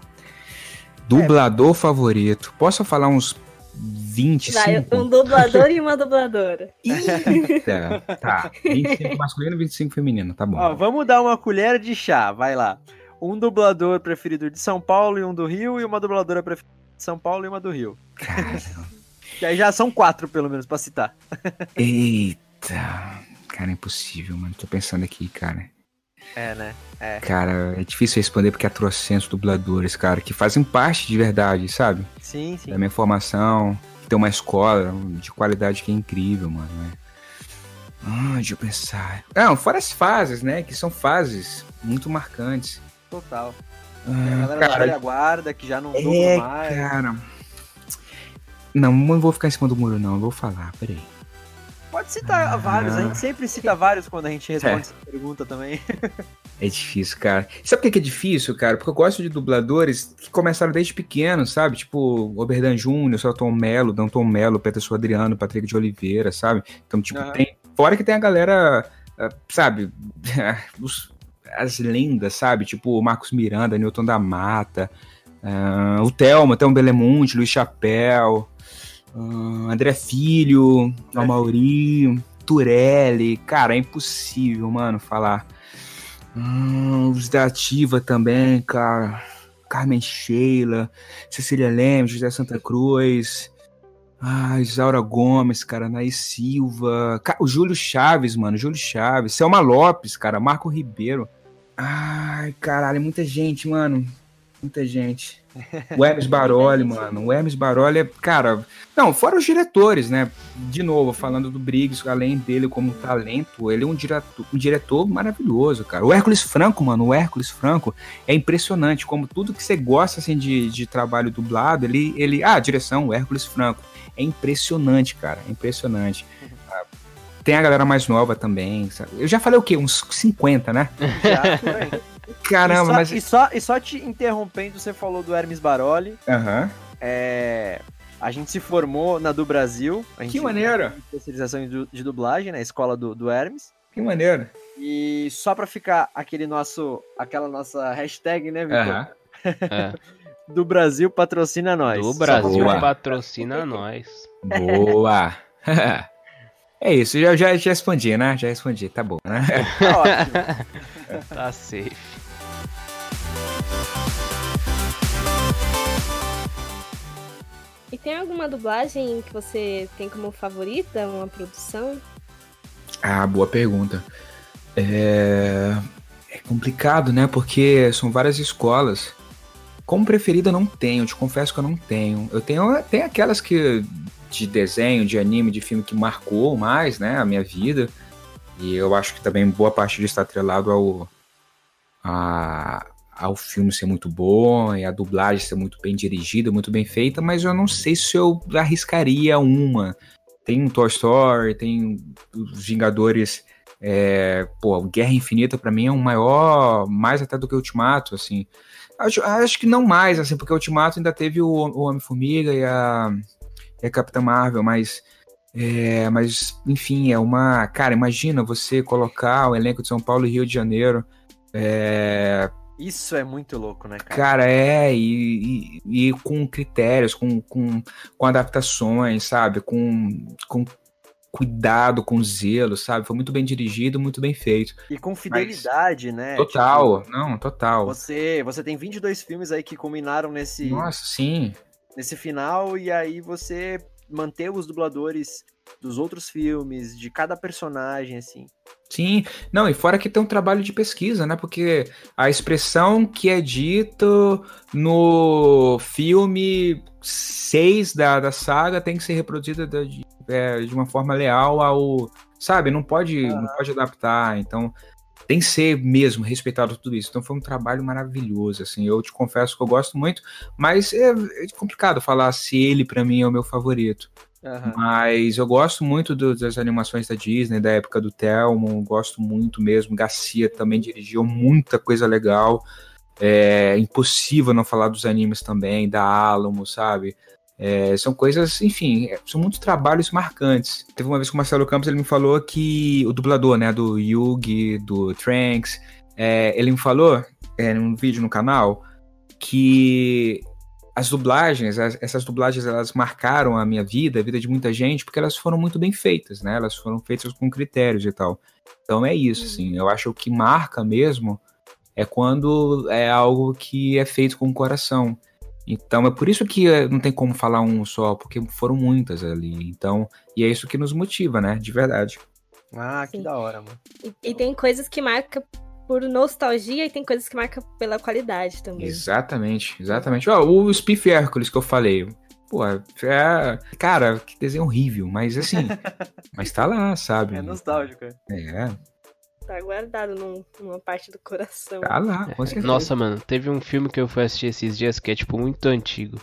Dublador é. favorito. Posso falar uns 25. Vai, um dublador e uma dubladora. Eita, tá. 25 masculino e 25 feminino, tá bom. Ó, vamos dar uma colher de chá, vai lá. Um dublador preferido de São Paulo e um do Rio, e uma dubladora preferida de São Paulo e uma do Rio. Cara, Que aí já são quatro, pelo menos, pra citar. eita. Cara, é impossível, mano. Tô pensando aqui, cara. É, né? É. Cara, é difícil responder porque há trocentos dubladores, cara, que fazem parte de verdade, sabe? Sim, sim. Da minha formação, que tem uma escola de qualidade que é incrível, mano. Né? Ah, deixa eu pensar. Não, fora as fases, né? Que são fases muito marcantes. Total. Tem a Ah, galera da cara, velha guarda que já não é, mais. cara. Não, não vou ficar em cima do muro, não. Eu vou falar, peraí. Pode citar Ah. vários, a gente sempre cita vários quando a gente responde essa pergunta também. É difícil, cara. Sabe por que é difícil, cara? Porque eu gosto de dubladores que começaram desde pequeno, sabe? Tipo, Oberdan Júnior, Celton Mello, Danton Mello, Peterson Adriano, Patrick de Oliveira, sabe? Então, tipo, tem. Fora que tem a galera, ah, sabe? os- as lendas, sabe? Tipo, Marcos Miranda, Newton da Mata, ah, o Thelma, Thelma Belemonte, Luiz Chapéu, ah, André Filho, É. Amauri, Turelli. Cara, é impossível, mano, falar. Hum, os da Ativa também, cara. Carmen Sheila, Cecília Lemos, José Santa Cruz. Ai, Isaura Gomes, cara, Naís Silva. O Júlio Chaves, mano, Júlio Chaves. Selma Lopes, cara, Marco Ribeiro. Ai, caralho, muita gente, mano. Muita gente. O Hermes Baroli, mano. O Hermes Baroli é, cara. Não, fora os diretores, né? De novo, falando do Briggs, além dele como talento, ele é um diretor, um diretor maravilhoso, cara. O Hércules Franco, mano, o Hércules Franco é impressionante. Como tudo que você gosta, assim, de, de trabalho dublado, ele, ele. Ah, direção, o Hércules Franco. É impressionante, cara. É impressionante. Ah, Tem a galera mais nova também, sabe? Eu já falei o quê? Uns 50, né? Já, por aí. Caramba, e, só, mas. e, só, e só te interrompendo, você falou do Hermes Baroli. Aham. É, a gente se formou na do Brasil. A gente Que maneiro. tem especialização de dublagem na escola do, do Hermes. Que maneiro. E só pra ficar aquele nosso, aquela nossa hashtag, né, Vitor? Aham. É, Do Brasil patrocina nós. do Brasil Boa. patrocina nós. Boa! é isso, já, já, já respondi, né? Já respondi, tá bom, né? Tá ótimo. Tá safe. E tem alguma dublagem que você tem como favorita, uma produção? Ah, boa pergunta. É... é complicado, né? Porque são várias escolas. Como preferida, não tenho, te confesso que eu não tenho. Eu tenho tem aquelas que de desenho, de anime, de filme que marcou mais, né, a minha vida. E eu acho que também boa parte disso está atrelado ao, a- ao filme ser muito bom e a dublagem ser muito bem dirigida, muito bem feita, mas eu não sei se eu arriscaria uma. Tem um Toy Story, tem os Vingadores. É, pô, Guerra Infinita pra mim é um maior, mais até do que Ultimato, assim. Acho, acho que não mais, assim, porque Ultimato ainda teve o, o Homem-Formiga e a, e a Capitã Marvel, mas. É, mas, enfim, é uma. Cara, imagina você colocar o elenco de São Paulo e Rio de Janeiro. É, Isso é muito louco, né, cara? Cara, é, e, e, e com critérios, com, com, com adaptações, sabe? Com, com cuidado, com zelo, sabe? Foi muito bem dirigido, muito bem feito. E com fidelidade, né? total, Tipo, não, total. você, você tem 22 filmes aí que combinaram nesse, Nossa, sim. nesse final, e aí você manter os dubladores dos outros filmes, de cada personagem, assim. Sim, não, e fora que tem um trabalho de pesquisa, né? Porque a expressão que é dito no filme 6 da, da saga tem que ser reproduzida da- de, é, de uma forma leal ao. Sabe, não pode, não pode adaptar, então tem que ser mesmo respeitado tudo isso. Então foi um trabalho maravilhoso, assim. Eu te confesso que eu gosto muito, mas é, é complicado falar se ele pra mim é o meu favorito. Aham. Mas eu gosto muito do- das animações da Disney, da época do Telmo, gosto muito mesmo. Garcia também dirigiu muita coisa legal. É impossível não falar dos animes também, da Alamo, sabe? É, são coisas, enfim, é, são muitos trabalhos marcantes. Teve uma vez que o Marcelo Campos ele me falou que o dublador, né, do Yugi, do Trunks, é, ele me falou é, num vídeo no canal que as dublagens, as, essas dublagens, elas marcaram a minha vida, a vida de muita gente, porque elas foram muito bem feitas, né? Elas foram feitas com critérios e tal. Então é isso, uhum. assim. Eu acho que o que marca mesmo é quando é algo que é feito com o coração. Então é por isso que eh, não tem como falar um só, porque foram muitas ali. Então, e é isso que nos motiva, né? De verdade. Ah, que Sim. da hora, mano. E, e, tem coisas que marcam por nostalgia e tem coisas que marcam pela qualidade também. Exatamente, exatamente. Ó, o Spiff Hércules que eu falei. Pô, é. Cara, que desenho horrível, mas assim. mas tá lá, sabe? É nostálgico. É. Tá guardado num, numa parte do coração. Tá lá, com certeza. Nossa, mano, teve um filme que eu fui assistir esses dias que é, tipo, muito antigo.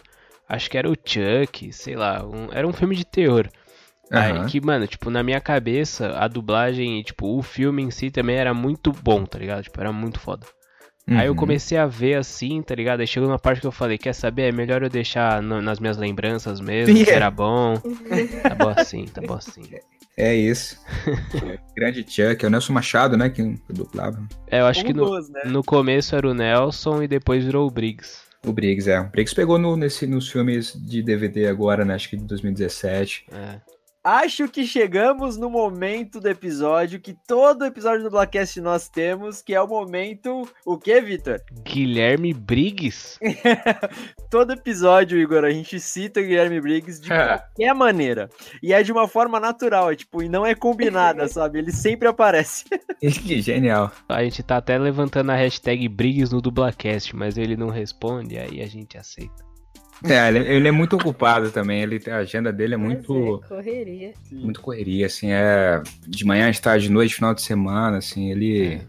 Acho que era o Chuck, sei lá. Um, era um filme de terror. Uhum. Que, mano, tipo, na minha cabeça, a dublagem, tipo, o filme em si também era muito bom, tá ligado? Tipo, era muito foda. Uhum. Aí eu uhum. comecei a ver assim, tá ligado? Aí chegou uma parte que eu falei, quer saber? É melhor eu deixar no, nas minhas lembranças mesmo, yeah. que era bom. tá bom assim, tá bom assim. É isso. Grande Chuck, é o Nelson Machado, né? Que dublava. É, eu acho que no, né? no começo era o Nelson e depois virou o Briggs. O Briggs, é. O Briggs pegou no, nesse, nos filmes de DVD agora, né? Acho que de 2017. É. Acho que chegamos no momento do episódio que todo episódio do Blackcast nós temos, que é o momento. O que, Vitor? Guilherme Briggs? todo episódio, Igor, a gente cita o Guilherme Briggs de qualquer maneira. E é de uma forma natural, é, tipo, e não é combinada, sabe? Ele sempre aparece. que genial. A gente tá até levantando a hashtag Briggs no Dublacast, mas ele não responde, aí a gente aceita. É, ele, ele, é muito ocupado também. Ele, a agenda dele é muito. É, correria. Muito correria, assim, é. De manhã, de tarde, de noite, final de semana, assim, ele. É.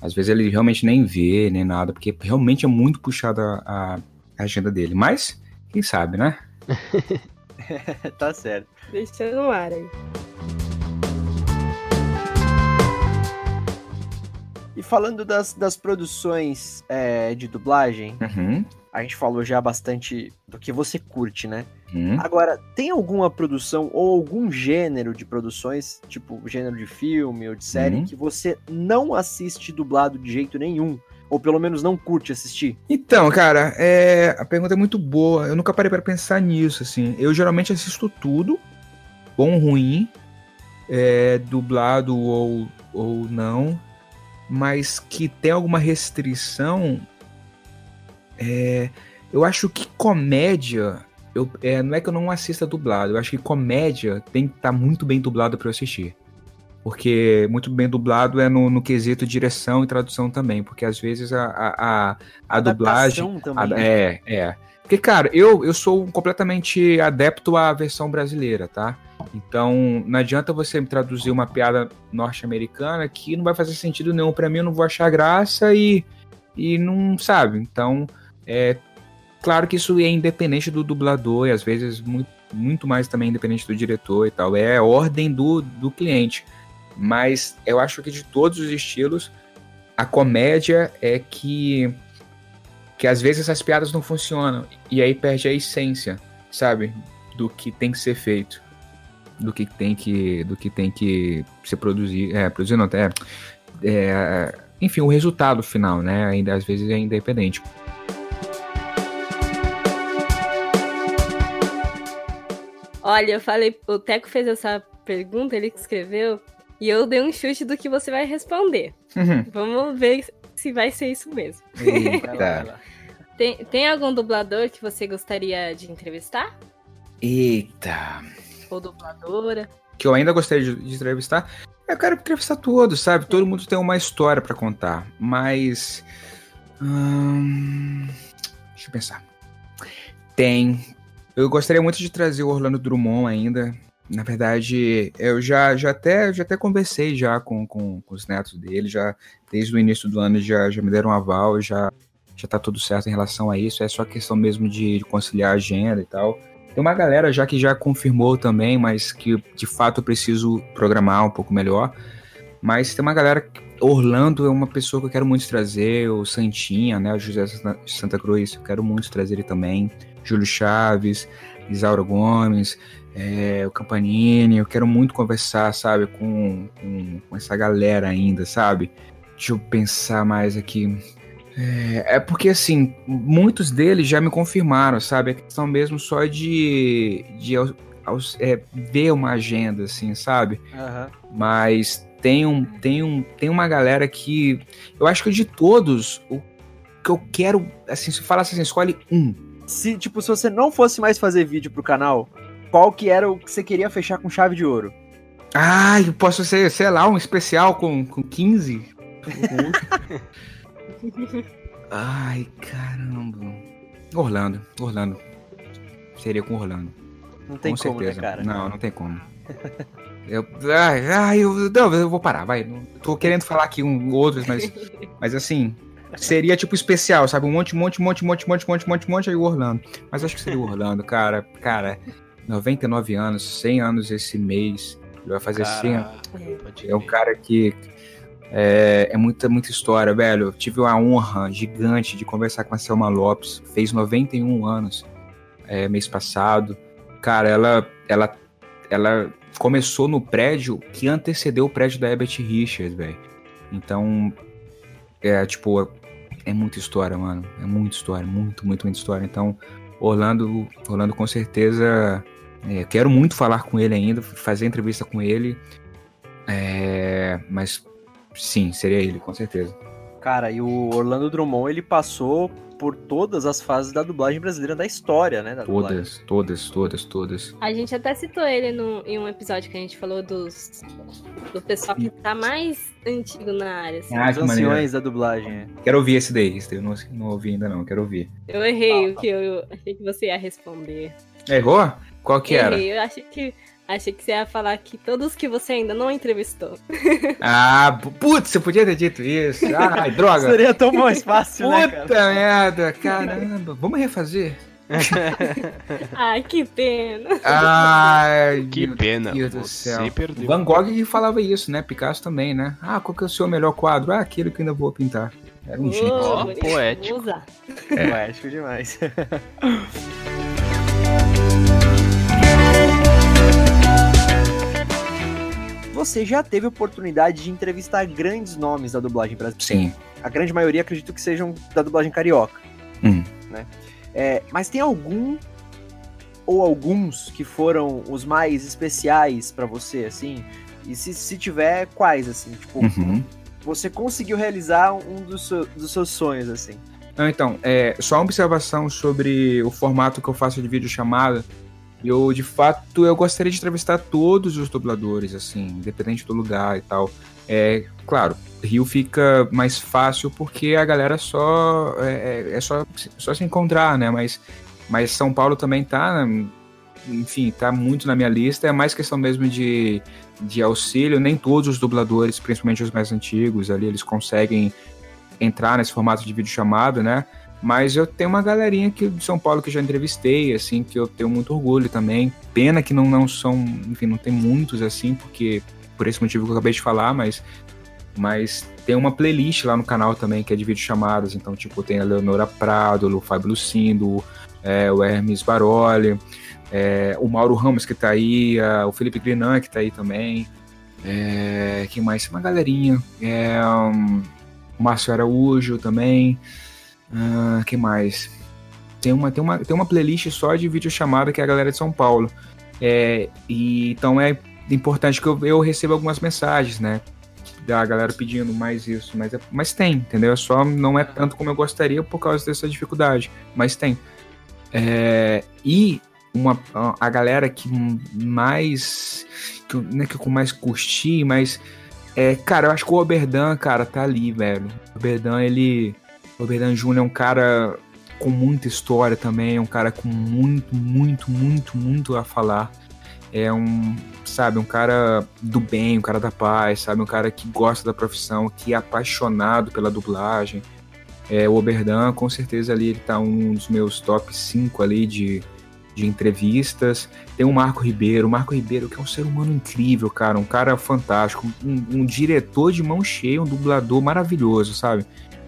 Às vezes ele realmente nem vê, nem nada, porque realmente é muito puxada a, a agenda dele. Mas, quem sabe, né? tá certo. Deixa no ar aí. E falando das, das produções é, de dublagem, uhum a gente falou já bastante do que você curte, né? Hum. Agora, tem alguma produção ou algum gênero de produções, tipo gênero de filme ou de série, hum. que você não assiste dublado de jeito nenhum? Ou pelo menos não curte assistir? Então, cara, é... a pergunta é muito boa. Eu nunca parei para pensar nisso, assim. Eu geralmente assisto tudo, bom ou ruim, é... dublado ou, ou não, mas que tem alguma restrição é, eu acho que comédia. Eu, é, não é que eu não assista dublado, eu acho que comédia tem que estar tá muito bem dublado para eu assistir. Porque muito bem dublado é no, no, quesito direção e tradução também. Porque às vezes a, a, a, a dublagem. Também, a, é, é. Porque, cara, eu, eu sou completamente adepto à versão brasileira, tá? Então, não adianta você me traduzir uma piada norte-americana que não vai fazer sentido nenhum para mim, eu não vou achar graça e, e não sabe. Então, é claro que isso é independente do dublador e às vezes muito, muito mais também independente do diretor e tal. É ordem do, do cliente. Mas eu acho que de todos os estilos, a comédia é que que às vezes as piadas não funcionam e aí perde a essência, sabe, do que tem que ser feito, do que tem que do que tem que ser produzir, é, produzir não, é, é enfim, o resultado final, né, ainda às vezes é independente. Olha, eu falei, o Teco fez essa pergunta, ele que escreveu, e eu dei um chute do que você vai responder. Uhum. Vamos ver se vai ser isso mesmo. Eita. tem, tem algum dublador que você gostaria de entrevistar? Eita. Ou dubladora? Que eu ainda gostaria de, de entrevistar. Eu quero entrevistar todos, sabe? Todo mundo tem uma história para contar. Mas. Hum, deixa eu pensar. Tem, eu gostaria muito de trazer o Orlando Drummond ainda. Na verdade, eu já, já, até, já até conversei já com, com, com os netos dele, já desde o início do ano já, já me deram um aval, já, já tá tudo certo em relação a isso. É só questão mesmo de, de conciliar a agenda e tal. Tem uma galera já que já confirmou também, mas que de fato eu preciso programar um pouco melhor. Mas tem uma galera. Orlando é uma pessoa que eu quero muito trazer, o Santinha, né? O José Santa Cruz, eu quero muito trazer ele também. Júlio Chaves, Isaura Gomes, é, o Campanini. Eu quero muito conversar, sabe, com, com, com, essa galera ainda, sabe? Deixa eu pensar mais aqui. É, é, porque, assim, muitos deles já me confirmaram, sabe? A questão mesmo só de, de é, ver uma agenda, assim, sabe? Uhum. Mas tem, um, tem, um, tem uma galera que. Eu acho que de todos, o que eu quero. Assim, se falasse assim, escolhe um. Se, tipo, se você não fosse mais fazer vídeo pro canal, qual que era o que você queria fechar com chave de ouro? Ah, eu posso ser, sei lá, um especial com, com 15? Ai, caramba. Orlando, Orlando. Seria com Orlando. Não tem com como, né, certeza. Né, cara? Não, não tem como. Eu, ai, ai, eu, não, eu vou parar, vai. Tô querendo falar aqui um outros, mas, mas assim, seria tipo especial, sabe? Um monte, monte, monte, monte, monte, monte, monte, monte, aí o Orlando. Mas acho que seria o Orlando, cara. Cara, 99 anos, 100 anos esse mês. Ele vai fazer cara, 100 anos. É um cara que é, é, muita, muita história, velho. Eu tive uma honra gigante de conversar com a Selma Lopes. Fez 91 anos é, mês passado. Cara, ela, ela, ela começou no prédio que antecedeu o prédio da Herbert Richards, velho. Então, é tipo, é muita história, mano. É muita história, muito, muito, muita história. Então, Orlando, Orlando com certeza. É, quero muito falar com ele ainda, fazer entrevista com ele. É, mas sim, seria ele, com certeza. Cara, e o Orlando Drummond, ele passou por todas as fases da dublagem brasileira da história, né? Da todas, dublagem. todas, todas, todas. A gente até citou ele no, em um episódio que a gente falou dos do pessoal que tá mais antigo na área. Assim. Ah, Os anciões da dublagem. É. Quero ouvir esse daí, esse daí eu não, não ouvi ainda não, quero ouvir. Eu errei o que eu achei que você ia responder. Errou? Qual que errei, era? Eu achei que Achei que você ia falar que todos que você ainda não entrevistou. Ah, putz, você podia ter dito isso. Ai, droga. Seria tão mais fácil, Puta né, Puta merda, caramba. Vamos refazer? Ai, que pena. Ai, que pena. Deus do céu. Perdeu. Van Gogh falava isso, né? Picasso também, né? Ah, qual que é o seu melhor quadro? Ah, aquele que ainda vou pintar. Era um gênio. Oh, poético. É. Poético demais. Você já teve oportunidade de entrevistar grandes nomes da dublagem brasileira. Sim. A grande maioria acredito que sejam da dublagem carioca. Hum. Né? É, mas tem algum ou alguns que foram os mais especiais para você, assim? E se, se tiver, quais, assim? Tipo, uhum. você conseguiu realizar um dos, seu, dos seus sonhos, assim? Então, é, só uma observação sobre o formato que eu faço de vídeo chamada. Eu, de fato, eu gostaria de entrevistar todos os dubladores, assim, independente do lugar e tal. É, claro, Rio fica mais fácil porque a galera só é, é, é só, só se encontrar, né? Mas, mas São Paulo também tá, enfim, tá muito na minha lista. É mais questão mesmo de, de auxílio. Nem todos os dubladores, principalmente os mais antigos, ali eles conseguem entrar nesse formato de vídeo chamado, né? Mas eu tenho uma galerinha aqui de São Paulo que já entrevistei, assim, que eu tenho muito orgulho também. Pena que não, não são, enfim, não tem muitos, assim, porque por esse motivo que eu acabei de falar, mas, mas tem uma playlist lá no canal também que é de vídeo chamadas. Então, tipo, tem a Leonora Prado, o Fábio Lucindo, é, o Hermes Baroli, é, o Mauro Ramos que tá aí, a, o Felipe Grinan que tá aí também. É, quem mais? Uma galerinha. É, um, o Márcio Araújo também. Uh, que mais? Tem uma, tem, uma, tem uma playlist só de vídeo chamada que é a galera de São Paulo. É, e, então é importante que eu, eu receba algumas mensagens, né? Da galera pedindo mais isso, mas, é, mas tem, entendeu? Só não é tanto como eu gostaria por causa dessa dificuldade, mas tem. É, e uma, a galera que mais. Que, né, que eu mais curti, mas. É, cara, eu acho que o Oberdan, cara, tá ali, velho. O Oberdan, ele o Oberdan Júnior é um cara com muita história também, é um cara com muito, muito, muito, muito a falar. É um, sabe, um cara do bem, um cara da paz, sabe, um cara que gosta da profissão, que é apaixonado pela dublagem. É, o Oberdan, com certeza ali ele tá um dos meus top 5 ali de, de entrevistas. Tem o Marco Ribeiro, o Marco Ribeiro que é um ser humano incrível, cara, um cara fantástico, um, um diretor de mão cheia, um dublador maravilhoso, sabe?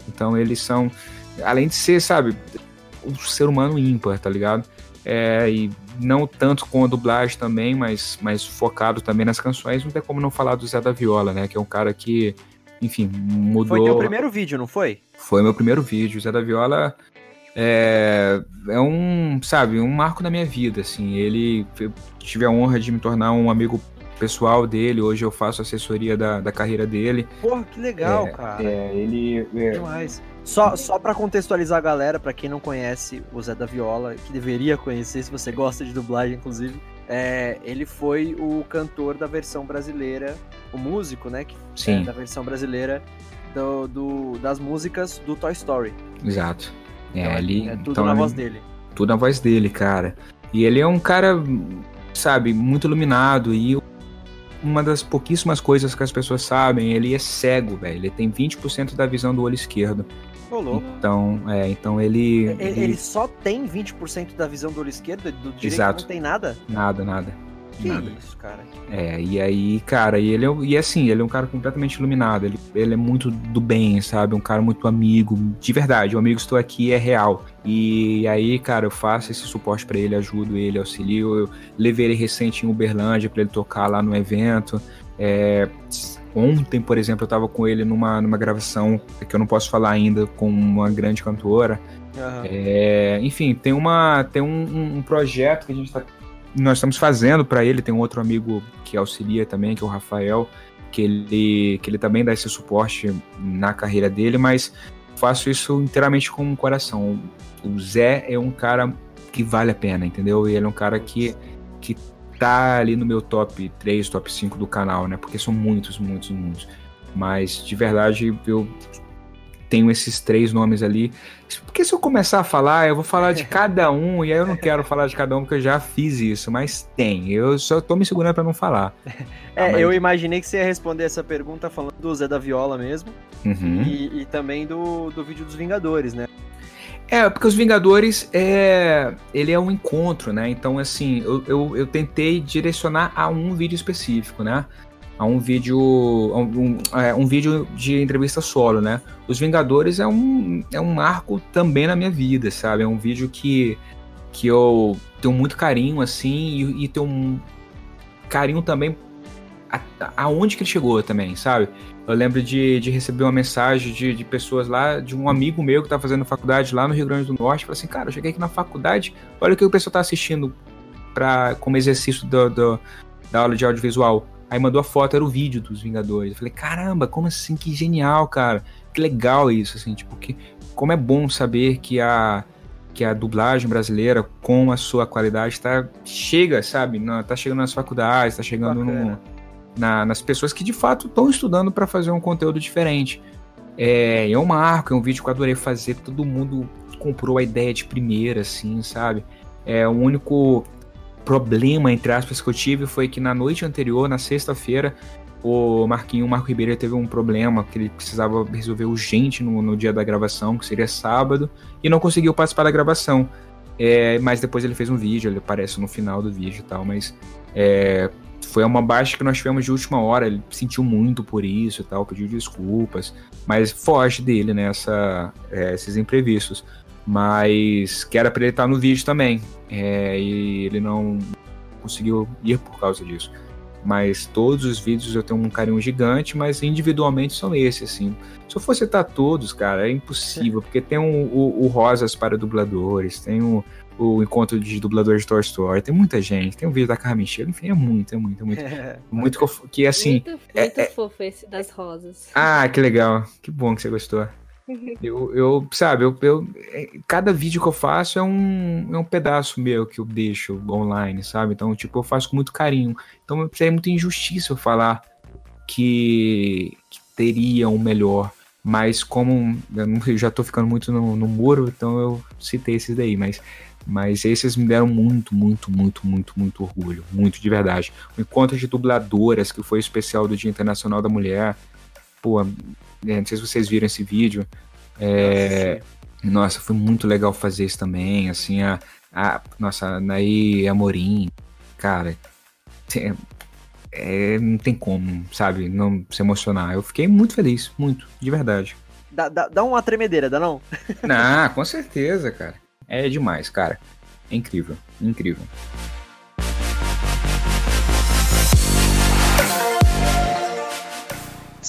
Então eles são, além de ser, sabe, um ser humano ímpar, tá ligado? É, e não tanto com a dublagem também, mas, mas focado também nas canções. Não tem como não falar do Zé da Viola, né? Que é um cara que enfim, mudou. Foi teu primeiro vídeo, não foi? Foi meu primeiro vídeo. O Zé da Viola é, é um, sabe, um marco na minha vida, assim. Ele, eu tive a honra de me tornar um amigo pessoal dele. Hoje eu faço assessoria da, da carreira dele. Porra, que legal, é, cara. É, ele. É... Demais. Só, só para contextualizar a galera, para quem não conhece o Zé da Viola, que deveria conhecer, se você gosta de dublagem, inclusive, é, ele foi o cantor da versão brasileira, o músico, né? Que, Sim. É, da versão brasileira do, do, das músicas do Toy Story. Exato. É, então, ali, é tudo então, na ali, voz dele. Tudo na voz dele, cara. E ele é um cara, sabe, muito iluminado e uma das pouquíssimas coisas que as pessoas sabem, ele é cego, velho. Ele tem 20% da visão do olho esquerdo. Rolou. Então, é, então ele, ele. Ele só tem 20% da visão do olho esquerdo, do direito Exato. não tem nada? Nada, nada. Que nada. isso, cara? É, e aí, cara, e ele é, e assim, ele é um cara completamente iluminado, ele, ele é muito do bem, sabe? Um cara muito amigo, de verdade, o amigo estou aqui é real. E aí, cara, eu faço esse suporte para ele, ajudo ele, auxilio, eu levei ele recente em Uberlândia para ele tocar lá no evento. É, ontem, por exemplo, eu tava com ele numa, numa gravação que eu não posso falar ainda com uma grande cantora. Aham. É, enfim, tem uma tem um, um projeto que a gente tá, nós estamos fazendo para ele. Tem um outro amigo que auxilia também, que é o Rafael, que ele que ele também dá esse suporte na carreira dele, mas faço isso inteiramente com o coração. O Zé é um cara que vale a pena, entendeu? E ele é um cara que que tá ali no meu top 3, top 5 do canal, né? Porque são muitos, muitos, muitos. Mas de verdade eu tenho esses três nomes ali. Porque se eu começar a falar, eu vou falar de cada um, e aí eu não quero falar de cada um porque eu já fiz isso, mas tem. Eu só tô me segurando para não falar. É, Ah, mas- eu imaginei que você ia responder essa pergunta falando do Zé da Viola mesmo Uhum. e, e também do, do vídeo dos Vingadores, né? É, porque os Vingadores é. Ele é um encontro, né? Então, assim, eu, eu, eu tentei direcionar a um vídeo específico, né? A um vídeo. a Um, um, é, um vídeo de entrevista solo, né? Os Vingadores é um, é um marco também na minha vida, sabe? É um vídeo que, que eu tenho muito carinho, assim, e, e tenho um carinho também a- aonde que ele chegou também, sabe? Eu lembro de, de receber uma mensagem de, de pessoas lá, de um amigo meu que tá fazendo faculdade lá no Rio Grande do Norte, falou assim, cara, eu cheguei aqui na faculdade, olha o que o pessoal tá assistindo pra, como exercício do, do- da aula de audiovisual. Aí mandou a foto, era o vídeo dos Vingadores. Eu falei, caramba, como assim? Que genial, cara. Que legal isso, assim, tipo, que, como é bom saber que a, que a dublagem brasileira, com a sua qualidade, tá, chega, sabe? Na- Tá chegando nas faculdades, tá chegando no, na- nas pessoas que de fato estão estudando para fazer um conteúdo diferente. É, é um marco, é um vídeo que eu adorei fazer, todo mundo comprou a ideia de primeira, assim, sabe? É, o único problema, entre aspas, que eu tive foi que na noite anterior, na sexta-feira, o Marquinho, o Marco Ribeiro, teve um problema que ele precisava resolver urgente no, no dia da gravação, que seria sábado, e não conseguiu participar da gravação. É, mas depois ele fez um vídeo, ele aparece no final do vídeo e tal, mas é, foi uma baixa que nós tivemos de última hora, ele sentiu muito por isso e tal, pediu desculpas, mas foge dele, né, é, esses imprevistos. Mas que era pra ele estar no vídeo também, é, e ele não conseguiu ir por causa disso. Mas todos os vídeos eu tenho um carinho gigante, mas individualmente são esses, assim. Se eu fosse citar todos, cara, é impossível, porque tem o, o, o Rosas para dubladores, tem o, o encontro de dubladores de Toy Story, tem muita gente, tem o vídeo da Carmen Chega, enfim, é muito, é muito, é muito. Muito que, assim. muito é- muito é- fofo esse das rosas. Ah, que legal. Que bom que você gostou. Eu, eu sabe, eu, eu- é, cada vídeo que eu faço é um, é um pedaço meu que eu deixo online, sabe? Então, tipo, eu faço com muito carinho. Então, é muita injustiça eu falar que, que teria um melhor. Mas como eu, já tô ficando muito no, no muro, então eu citei esses daí. Mas, mas esses me deram muito, muito, muito, muito, muito orgulho. Muito de verdade. O encontro de dubladoras, que foi especial do Dia Internacional da Mulher. Pô, não sei se vocês viram esse vídeo. É, nossa, foi muito legal fazer isso também. Assim, a, a nossa, a Naí Amorim, cara, é, é, não tem como, sabe, não se emocionar. Eu fiquei muito feliz, muito, de verdade. Dá, dá, dá uma tremedeira, dá não? Ah, com certeza, cara. É demais, cara. É incrível, incrível.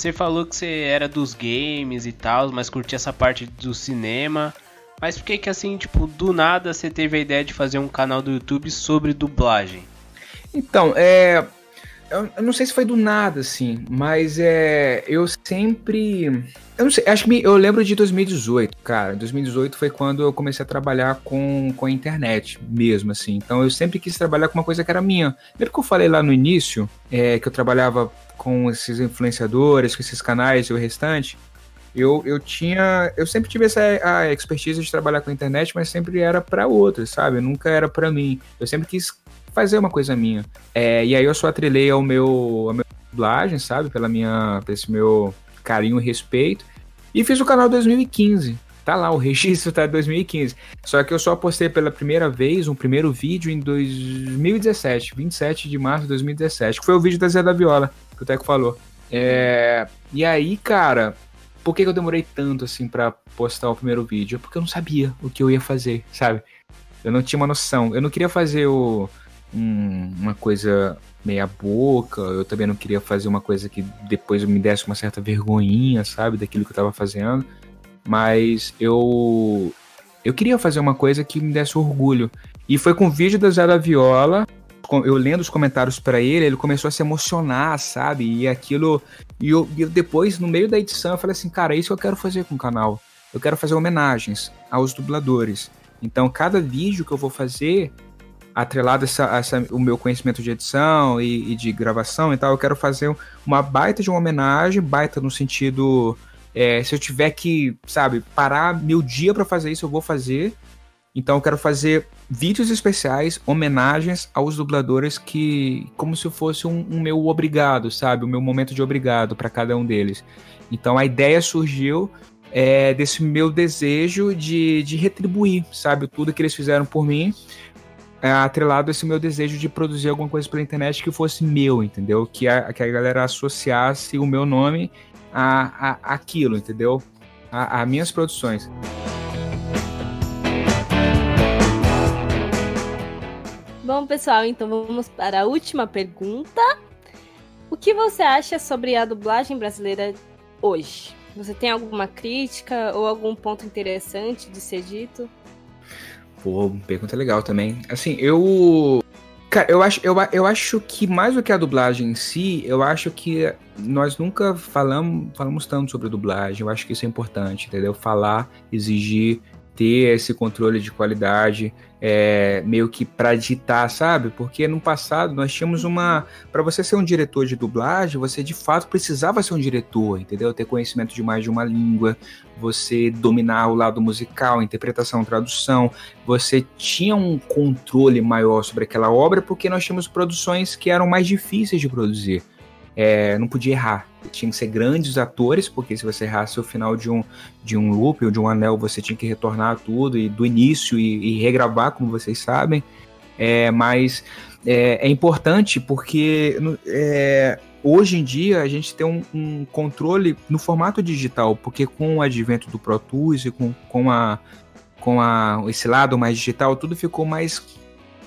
Você falou que você era dos games e tal, mas curtia essa parte do cinema. Mas por que que assim, tipo, do nada você teve a ideia de fazer um canal do YouTube sobre dublagem? Então, é. Eu, não sei se foi do nada, assim, mas é. Eu sempre. Eu não sei, acho que eu lembro de 2018, cara. 2018 foi quando eu comecei a trabalhar com, com a internet mesmo, assim. Então eu sempre quis trabalhar com uma coisa que era minha. Lembra que eu falei lá no início é, que eu trabalhava com esses influenciadores, com esses canais e o restante? Eu, eu tinha. Eu sempre tive essa a expertise de trabalhar com a internet, mas sempre era para outros, sabe? Nunca era para mim. Eu sempre quis fazer uma coisa minha. É, e aí eu só atrelei ao meu, a minha dublagem, sabe? Pela minha, pelo meu carinho e respeito. E fiz o canal 2015. Tá lá, o registro tá 2015. Só que eu só postei pela primeira vez um primeiro vídeo em 2017, 27 de março de 2017, que foi o vídeo da Zé da Viola, que o Teco falou. É... E aí, cara, por que, eu demorei tanto assim para postar o primeiro vídeo? Porque eu não sabia o que eu ia fazer, sabe? Eu não tinha uma noção. Eu não queria fazer o, um, uma coisa meia boca, eu também não queria fazer uma coisa que depois me desse uma certa vergonhinha, sabe, daquilo que eu tava fazendo. Mas eu eu queria fazer uma coisa que me desse orgulho. E foi com o vídeo da Zé da Viola, eu lendo os comentários para ele, ele começou a se emocionar, sabe? E aquilo. E eu, eu, depois, no meio da edição, eu falei assim, cara, é isso que eu quero fazer com o canal. Eu quero fazer homenagens aos dubladores. Então, cada vídeo que eu vou fazer, atrelado essa, essa, o meu conhecimento de edição e, e, de gravação e tal, eu quero fazer uma baita de uma homenagem, baita no sentido. É, se eu tiver que, sabe, parar meu dia para fazer isso, eu vou fazer. Então eu quero fazer vídeos especiais, homenagens aos dubladores que, como se fosse um, um meu obrigado, sabe, o meu momento de obrigado para cada um deles. Então a ideia surgiu é, desse meu desejo de, de retribuir, sabe, tudo que eles fizeram por mim é, atrelado a esse meu desejo de produzir alguma coisa pela internet que fosse meu, entendeu? Que a, que a galera associasse o meu nome a, a aquilo, entendeu? A, a minhas produções. Bom, pessoal, então vamos para a última pergunta. O que você acha sobre a dublagem brasileira hoje? Você tem alguma crítica ou algum ponto interessante de ser dito? Pô, pergunta legal também. Assim, eu. Cara, eu acho, eu, eu acho que mais do que a dublagem em si, eu acho que nós nunca falamos, falamos tanto sobre dublagem. Eu acho que isso é importante, entendeu? Falar, exigir, ter esse controle de qualidade, é, meio que para ditar, sabe? Porque no passado nós tínhamos uma. Para você ser um diretor de dublagem, você de fato precisava ser um diretor, entendeu? Ter conhecimento de mais de uma língua, você dominar o lado musical, interpretação, tradução. Você tinha um controle maior sobre aquela obra porque nós tínhamos produções que eram mais difíceis de produzir é, não podia errar. Tinha que ser grandes atores, porque se você errasse o final de um, de um loop ou de um anel, você tinha que retornar tudo e do início e, e regravar, como vocês sabem. É, mas é, é importante porque é, hoje em dia a gente tem um, um, controle no formato digital, porque com o advento do Pro Tools e com, com, a, com a, esse lado mais digital, tudo ficou mais.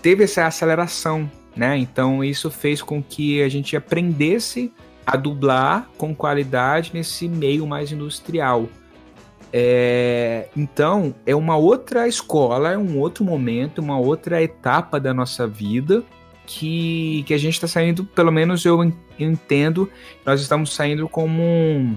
teve essa aceleração né? Então isso fez com que a gente aprendesse a dublar com qualidade nesse meio mais industrial. É, então é uma outra escola, é um outro momento, uma outra etapa da nossa vida que, que a gente está saindo, pelo menos eu entendo, nós estamos saindo como um,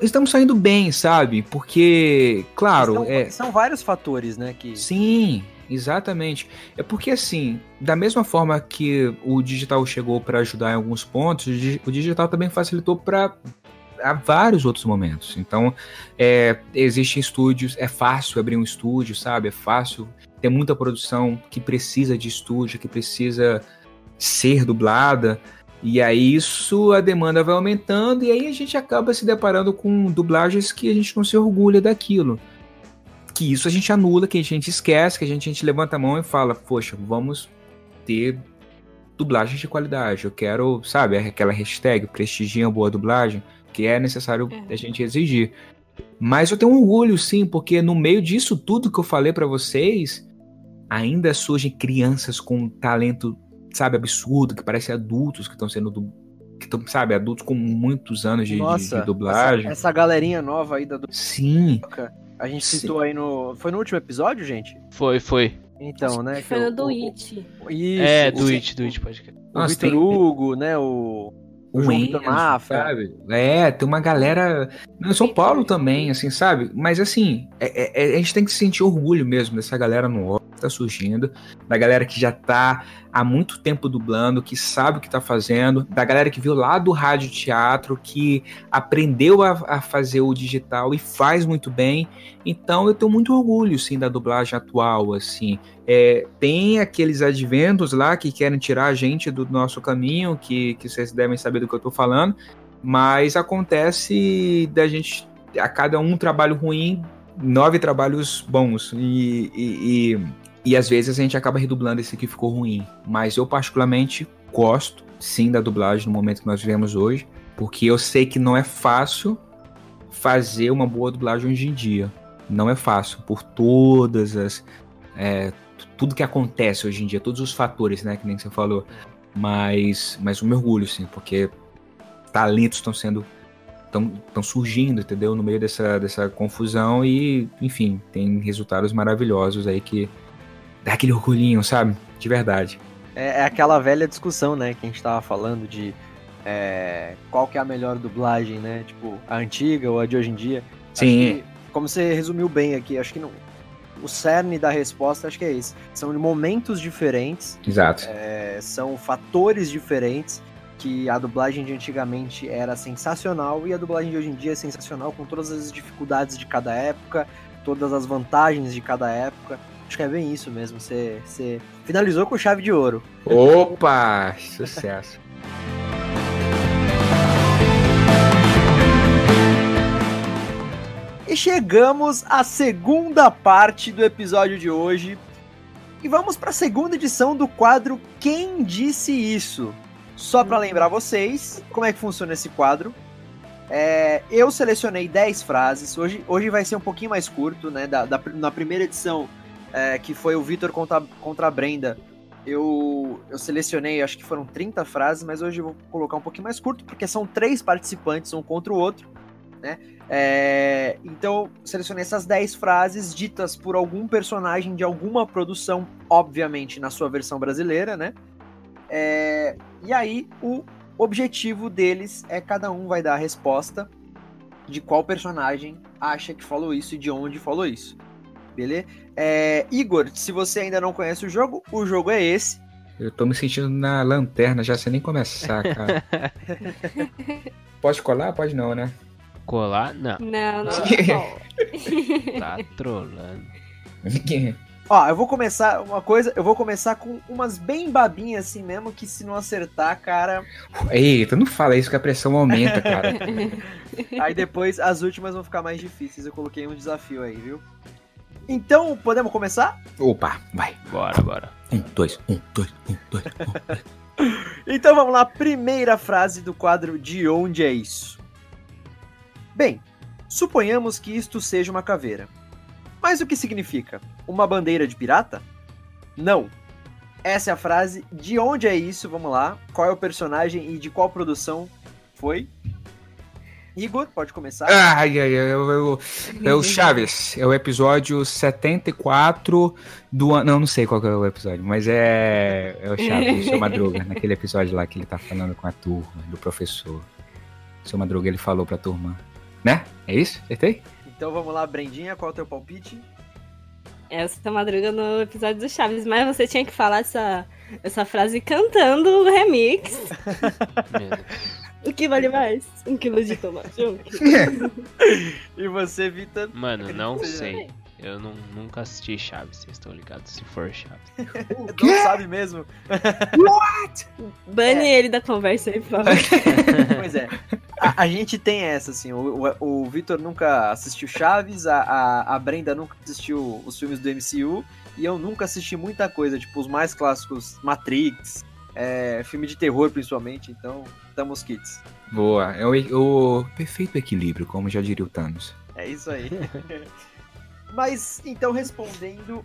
estamos saindo bem, sabe? Porque, claro, são, é... são vários fatores, né? Que... Sim, Exatamente. É porque assim, da mesma forma que o digital chegou para ajudar em alguns pontos, o digital também facilitou para há vários outros momentos. Então, é, existem estúdios, é fácil abrir um estúdio, sabe? É fácil ter muita produção que precisa de estúdio, que precisa ser dublada. E aí isso a demanda vai aumentando e aí a gente acaba se deparando com dublagens que a gente não se orgulha daquilo que isso a gente anula, que a gente esquece, que a gente, a gente levanta a mão e fala, poxa, vamos ter dublagem de qualidade. Eu quero, sabe, aquela hashtag prestigia boa dublagem, que é necessário é. a gente exigir. Mas eu tenho um orgulho, sim, porque no meio disso tudo que eu falei para vocês, ainda surgem crianças com talento, sabe, absurdo, que parecem adultos que estão sendo que tão, sabe, adultos com muitos anos de, de- Nossa, de dublagem. Essa, essa galerinha nova aí da du- Sim, A gente Sim. citou aí no. Foi no último episódio, gente? Foi, foi. Então, né? Foi o- no do It. Isso, é, do It, do It, pode crer. O Vitor tem- Hugo, né? O. O o João Enzo, Vitor Mafra. sabe? É, tem uma galera. No São Paulo também, assim, sabe? Mas assim, é- é- a gente tem que sentir orgulho mesmo dessa galera nova que tá surgindo, da galera que já tá há muito tempo dublando, que sabe o que tá fazendo, da galera que viu lá do rádio teatro, que aprendeu a, a fazer o digital e faz muito bem. Então eu tenho muito orgulho, sim, da dublagem atual, assim. É, tem aqueles adventos lá que querem tirar a gente do nosso caminho, que, que vocês devem saber do que eu tô falando, mas acontece da gente, a cada um trabalho ruim, nove trabalhos bons, e, e, e, e às vezes a gente acaba redublando esse que ficou ruim. Mas eu particularmente gosto, sim, da dublagem no momento que nós vivemos hoje, porque eu sei que não é fácil fazer uma boa dublagem hoje em dia. Não é fácil, por todas as. é, tudo que acontece hoje em dia, todos os fatores, né, que nem você falou. Mas, mas eu me orgulho, sim, porque talentos estão sendo. estão surgindo, entendeu? No meio dessa, dessa confusão e, enfim, tem resultados maravilhosos aí que dá aquele orgulhinho, sabe? De verdade. É, é aquela velha discussão, né? Que a gente tava falando de. é, qual que é a melhor dublagem, né? Tipo, a antiga ou a de hoje em dia. Sim. que, como você resumiu bem aqui, acho que não. O cerne da resposta acho que é esse. São momentos diferentes, Exato. é, são fatores diferentes que a dublagem de antigamente era sensacional e a dublagem de hoje em dia é sensacional com todas as dificuldades de cada época, todas as vantagens de cada época. Acho que é bem isso mesmo. Você, você finalizou com chave de ouro. Opa! Sucesso. E chegamos à segunda parte do episódio de hoje. E vamos para a segunda edição do quadro Quem Disse Isso? Só para lembrar vocês como é que funciona esse quadro. É, eu selecionei 10 frases. Hoje, hoje vai ser um pouquinho mais curto, né? Da, da- na primeira edição, é, que foi o Vitor contra, contra a Brenda, eu, eu selecionei, acho que foram 30 frases, mas hoje eu vou colocar um pouquinho mais curto, porque são três participantes, um contra o outro. É, então, selecionei essas 10 frases ditas por algum personagem de alguma produção, obviamente na sua versão brasileira, né? É, e aí, o objetivo deles é cada um vai dar a resposta de qual personagem acha que falou isso e de onde falou isso. Beleza? É, Igor, se você ainda não conhece o jogo, o jogo é esse. Eu tô me sentindo na lanterna já sem nem começar, cara. Pode colar? Pode não, né? Colar? Não, Não, não. tá trolando. Ó, eu vou começar uma coisa, eu vou começar com umas bem babinhas assim mesmo, que se não acertar, cara, Eita, não fala isso que a pressão aumenta, cara. aí depois as últimas vão ficar mais difíceis. Eu coloquei um desafio aí, viu? Então, podemos começar? Opa, vai. Bora, bora. Um, dois, um, dois, um, dois, um. Então vamos lá, primeira frase do quadro De onde é isso? Bem, suponhamos que isto seja uma caveira. Mas o que significa? Uma bandeira de pirata? Não. Essa é a frase. De onde é isso? Vamos lá. Qual é o personagem e de qual produção foi? Igor, pode começar. Ai, ai, ai, eu, eu, é o Chaves. É o episódio 74 do ano. Não, não sei qual que é o episódio, mas é, é o Chaves, o seu Madruga, naquele episódio lá que ele tá falando com a turma, do professor. O seu Madruga, ele falou pra turma. Né? É isso? Acertei? Então vamos lá, Brendinha, qual é o teu palpite? Essa tá madruga no episódio do Chaves, mas você tinha que falar essa, essa frase cantando o remix. O que vale mais? Um quilo de tomate? Um quilo. E você, Vitor? Mano, não sei. Eu não, nunca assisti Chaves, vocês estão ligados? Se for Chaves. Não sabe mesmo? Bane ele da conversa aí, por favor. Pois é. A, a gente tem essa, assim. O, o, o Vitor nunca assistiu Chaves, a, a, a Brenda nunca assistiu os filmes do MCU, e eu nunca assisti muita coisa, tipo os mais clássicos, Matrix, é, filme de terror principalmente, então estamos kits. Boa. É o, o perfeito equilíbrio, como já diria o Thanos. É isso aí. Mas, então, respondendo,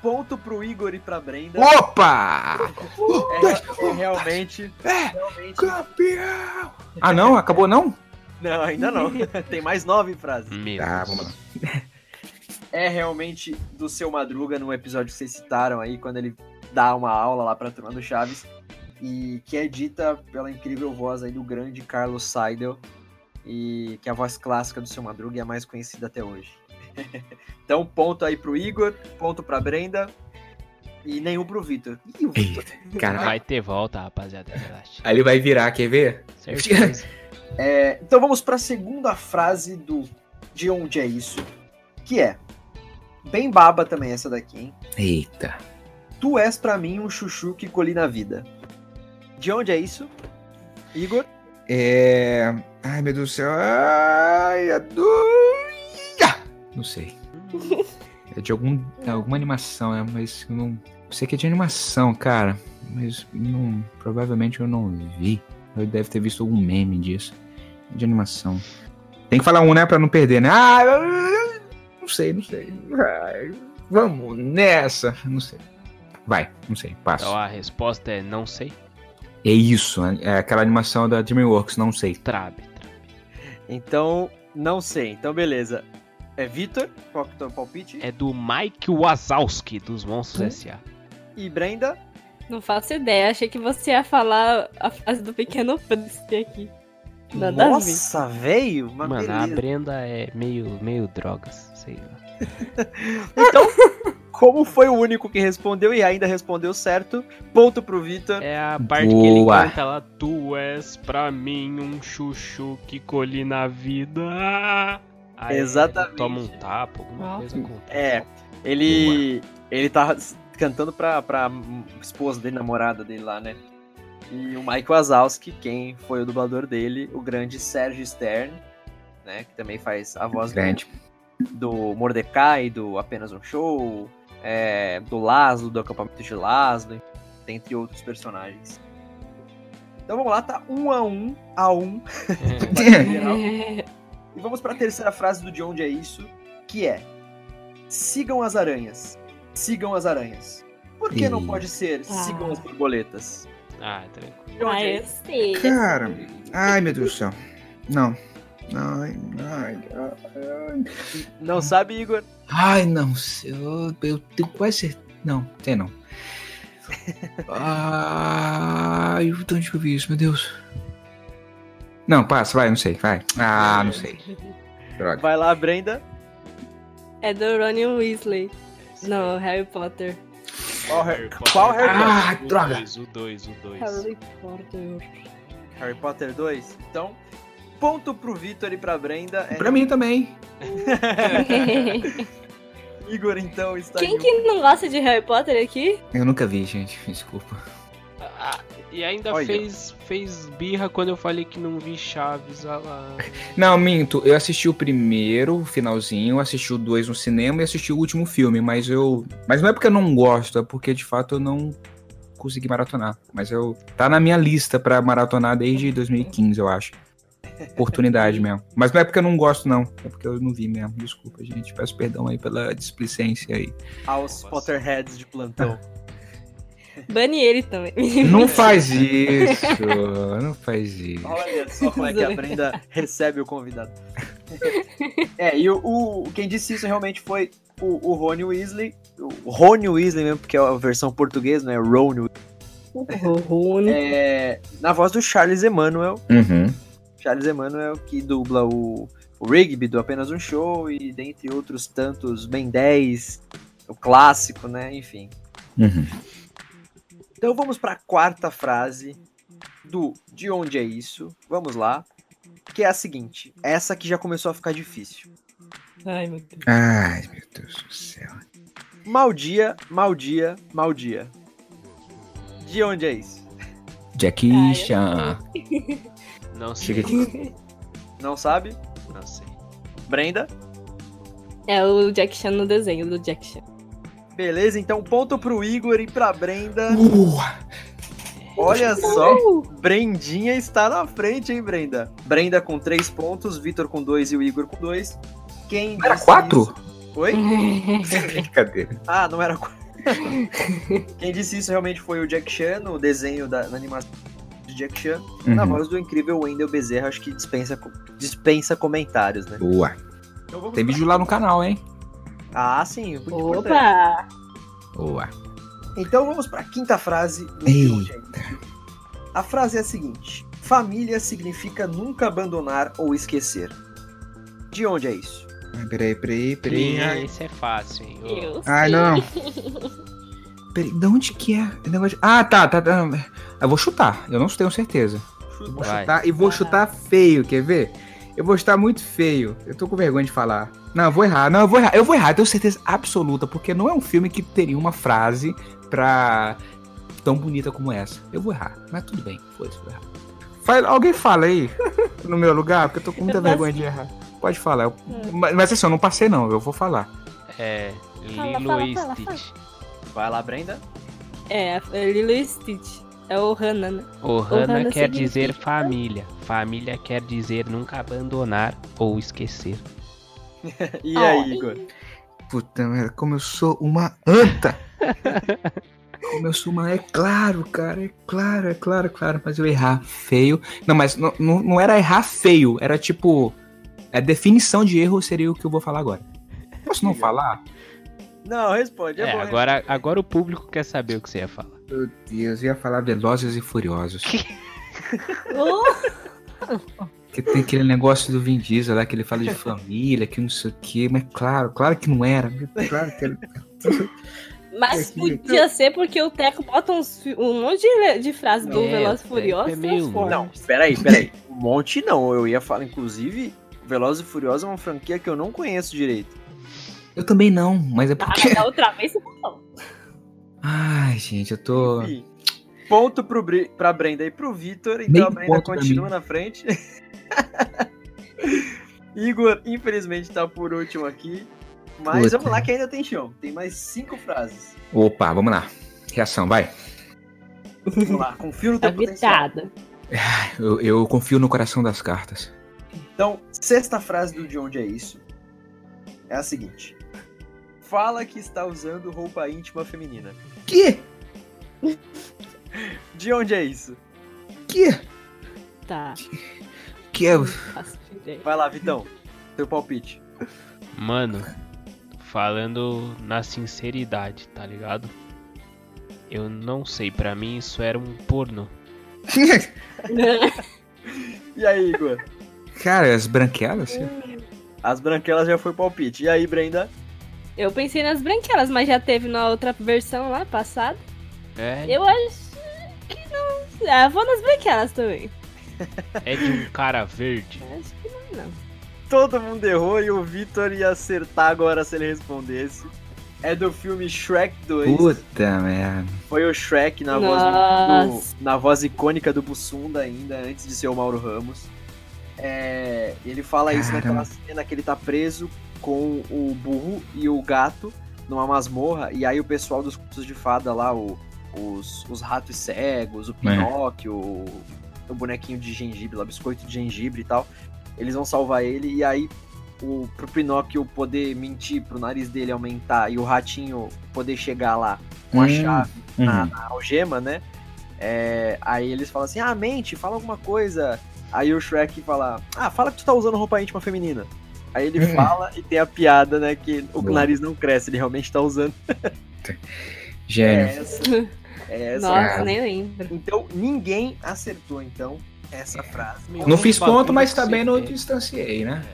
ponto pro Igor e pra Brenda. Opa! É, é realmente. É, realmente campeão! Ah, não? Acabou não? Não, ainda não. Tem mais nove frases. Meu Tá, vamos lá. É realmente do seu Madruga no episódio que vocês citaram aí, quando ele dá uma aula lá pra turma do Chaves. E que é dita pela incrível voz aí do grande Carlos Seidel. E que é a voz clássica do seu Madruga e é a mais conhecida até hoje. então, ponto aí pro Igor, ponto pra Brenda. E nenhum pro Vitor. Ih, o Vitor. Eita, cara. Vai ter volta, rapaziada. Relaxa. Aí ele vai virar, quer ver? É, então vamos para a segunda frase do De Onde É Isso, que é bem baba também essa daqui, hein? Eita. Tu és pra mim um chuchu que colhi na vida. De onde é isso? Igor? É. Ai, meu Deus do céu. Ai, a doia! Não sei. É de algum, é alguma animação, é, mas eu não. Eu sei que é de animação, cara. Mas não, provavelmente eu não vi. Eu deve ter visto algum meme disso. É de animação. Tem que falar um, né? Pra não perder, né? Ah, não sei, não sei. Ai, vamos nessa. Não sei. Vai, não sei. Passo. Então a resposta é não sei. É isso. É aquela animação da DreamWorks, não sei. Trabe. trabe. Então, não sei. Então, beleza. É Vitor, qual que é o teu palpite? É do Mike Wazowski, dos Monstros S.A. E Brenda? Não faço ideia. Achei que você ia falar a frase do Pequeno Príncipe aqui. Nada a. Nossa, velho! Mano, a beleza. Brenda é meio, meio drogas, sei lá. Então, como foi o único que respondeu e ainda respondeu certo, ponto pro Vitor. É a parte que ele Boa. canta lá, tu és pra mim um chuchu que colhi na vida. Aí Exatamente. ele Toma um tapa, alguma coisa com É, ele. Ele tá cantando pra, pra esposa dele, namorada dele lá, né? E o Mike Wazowski, quem foi o dublador dele, o grande Serge Stern, né? Que também faz a voz do, Grande. do Mordecai, do Apenas um Show, é, do Laszlo, do acampamento de Laszlo, dentre outros personagens. Então vamos lá, tá um a um a um. geral. E vamos para a terceira frase do De Onde é Isso, que é: Sigam as aranhas. Sigam as aranhas. Por que não Ih. pode ser sigam Ah. as borboletas? Ah, tranquilo. Ah, é eu isso? sei. Cara, ai meu Deus do céu. Não. Ai, ai, ai. Não sabe, Igor? Ai, não. Eu, eu tenho quase certeza. Não, tem não. Ai, de onde que eu vi isso, meu Deus? Não, passa, vai, não sei, vai. Ah, não sei. Droga. Vai lá, Brenda. É do Ronnie Weasley. Não, Harry Potter. Qual Harry, qual Harry Ah, o droga. dois, o 2, o 2. Harry Potter. Potter? Harry Potter 2? Então, ponto pro Vitor e pra Brenda. É Pra mim também. Igor, então, está Quem em um. que não gosta de Harry Potter aqui? Eu nunca vi, gente. Desculpa. Ah, e ainda Olha. fez, fez birra quando eu falei que não vi Chaves ah lá. Não, minto. Eu assisti o primeiro, o finalzinho, assisti o dois no cinema e assisti o último filme, mas eu. Mas não é porque eu não gosto, é porque de fato eu não consegui maratonar. Mas eu. Tá na minha lista pra maratonar desde 2015, eu acho. Oportunidade mesmo. Mas não é porque eu não gosto, não. É porque eu não vi mesmo. Desculpa, gente. Peço perdão aí pela displicência aí. aos Potterheads de plantão. Bane ele também. Não faz isso. Não faz isso. Olha só como é que a Brenda recebe o convidado. é, e o, o- quem disse isso realmente foi o, o Rony Weasley. O Rony Weasley mesmo, porque é a versão portuguesa, né? Ron Rony. é, Na voz do Charles Emmanuel. Uhum. Charles Emmanuel, que dubla o, o Rigby do Apenas um Show e dentre outros tantos, Ben 10, o clássico, né? Enfim. Uhum. Então vamos para a quarta frase do De Onde é Isso? Vamos lá. Que é a seguinte. Essa que já começou a ficar difícil. Ai, meu Deus. Ai, meu Deus do céu. Mal dia, mal dia, mal dia. De onde é isso? Jackie Ah, Chan. Não sei. Aqui. Não sabe? Não sei. Brenda? É o Jack Chan no desenho do Jack Chan. Beleza, então ponto pro Igor e pra Brenda. Uh, Olha só, Brendinha está na frente, hein, Brenda? Brenda com 3 pontos, Vitor com 2 e o Igor com 2. Quem era disse quatro? isso- Oi? Brincadeira. Ah, não era 4. Quem disse isso realmente foi o Jack Chan, no desenho da na animação Jack Chan, na Uhum. voz do incrível Wendell Bezerra, acho que dispensa, dispensa comentários, né? Boa. Então Tem vídeo lá no canal, hein? Ah, sim, muito importante. Opa! Boa. Então vamos para a quinta frase do Eita. Isso. A frase é a seguinte: Família significa nunca abandonar ou esquecer. De onde é isso? Ai, Peraí, peraí, peraí. Ai, Esse é fácil, hein? Eu Ai, sei. não. Peraí, de onde que é? o negócio de- Ah, tá, tá, tá. Eu vou chutar, eu não tenho certeza. Eu vou Vai. chutar e vou chutar feio, quer ver? Eu vou chutar muito feio. Eu tô com vergonha de falar. Não, eu vou errar. Não, eu vou errar. Eu vou errar, eu tenho certeza absoluta, porque não é um filme que teria uma frase pra tão bonita como essa. Eu vou errar, mas tudo bem. Foi isso, vou errar. Fala- alguém fala aí no meu lugar, porque eu tô com muita Eu vergonha de errar. Pode falar. eu- mas, mas assim, eu não passei não, eu vou falar. É. Fala, Lilo fala, e fala, Stitch. Vai lá, Brenda. É, é Lilo e Stitch. É o Hannah, né? Ohana Ohana quer significa- dizer família. Família quer dizer nunca abandonar ou esquecer. E aí, Igor? Puta merda, como eu sou uma anta! como eu sou uma. É claro, cara, é claro, é claro, é claro, mas eu errar feio. Não, mas não, não, não era errar feio, era tipo. A definição de erro seria o que eu vou falar agora. Posso não falar? Não, responde. É, É, bom, agora, agora o público quer saber o que você ia falar. Meu Deus, eu ia falar Velozes e Furiosos. Que tem aquele negócio do Vin Diesel lá que ele fala de família, que não sei o que, mas claro, claro que não era. Claro que era. mas podia ser porque o Teco bota uns, um monte de, de frase do É, Veloz e Furioso. Teco é meio. Não, peraí, peraí. Um monte não. Eu ia falar, inclusive, Velozes e Furiosos é uma franquia que eu não conheço direito. Eu também não, mas é Ah, porque. mas da outra vez você falou. Ai, gente, eu tô. Enfim, ponto pro, Bri- pra Brenda e pro Vitor. Então Meio a Brenda continua na frente. Igor, infelizmente, tá por último aqui. Mas Puta. vamos lá que ainda tem chão. Tem mais cinco frases. Opa, vamos lá. Reação, vai. Vamos lá, confio no teu potencial. vitada. Eu, eu confio no coração das cartas. Então, sexta frase do De Onde É Isso é a seguinte. Fala que está usando roupa íntima feminina. Que? De onde é isso? Que? Tá. Que é. Vai lá, Vitão. Teu palpite. Mano, falando na sinceridade, tá ligado? Eu não sei, pra mim isso era um pornô. E aí, Igor? Cara, as branquelas? As branquelas já foi palpite. E aí, Brenda? Eu pensei nas branquelas, mas já teve na outra versão lá, passada. É, Eu acho que não. Ah, vou nas branquelas também. é de um cara verde. Acho que não, não. Todo mundo errou e o Vitor ia acertar agora se ele respondesse. É do filme Shrek 2. Puta merda. Foi o Shrek na voz, do- na voz icônica do Bussunda ainda, antes de ser o Mauro Ramos. É, ele fala isso Caramba. naquela cena que ele tá preso com o burro e o gato numa masmorra, e aí o pessoal dos contos de fada lá, o- os, os ratos cegos, o Pinóquio, o, o bonequinho de gengibre, lá, biscoito de gengibre e tal, eles vão salvar ele, e aí o, pro Pinóquio poder mentir, pro nariz dele aumentar, e o ratinho poder chegar lá com a Hum. chave na, Uhum. na algema, né? É, aí eles falam assim: ah, mente, fala alguma coisa. Aí o Shrek fala: ah, fala que tu tá usando roupa íntima feminina. Aí ele Hum. fala e tem a piada, né? Que o Boa. nariz não cresce, ele realmente tá usando. Gênio. É essa. É essa. Nossa, cara. nem lembro. Então, ninguém acertou, então, essa frase. Não fiz ponto, mas também não distanciei, né?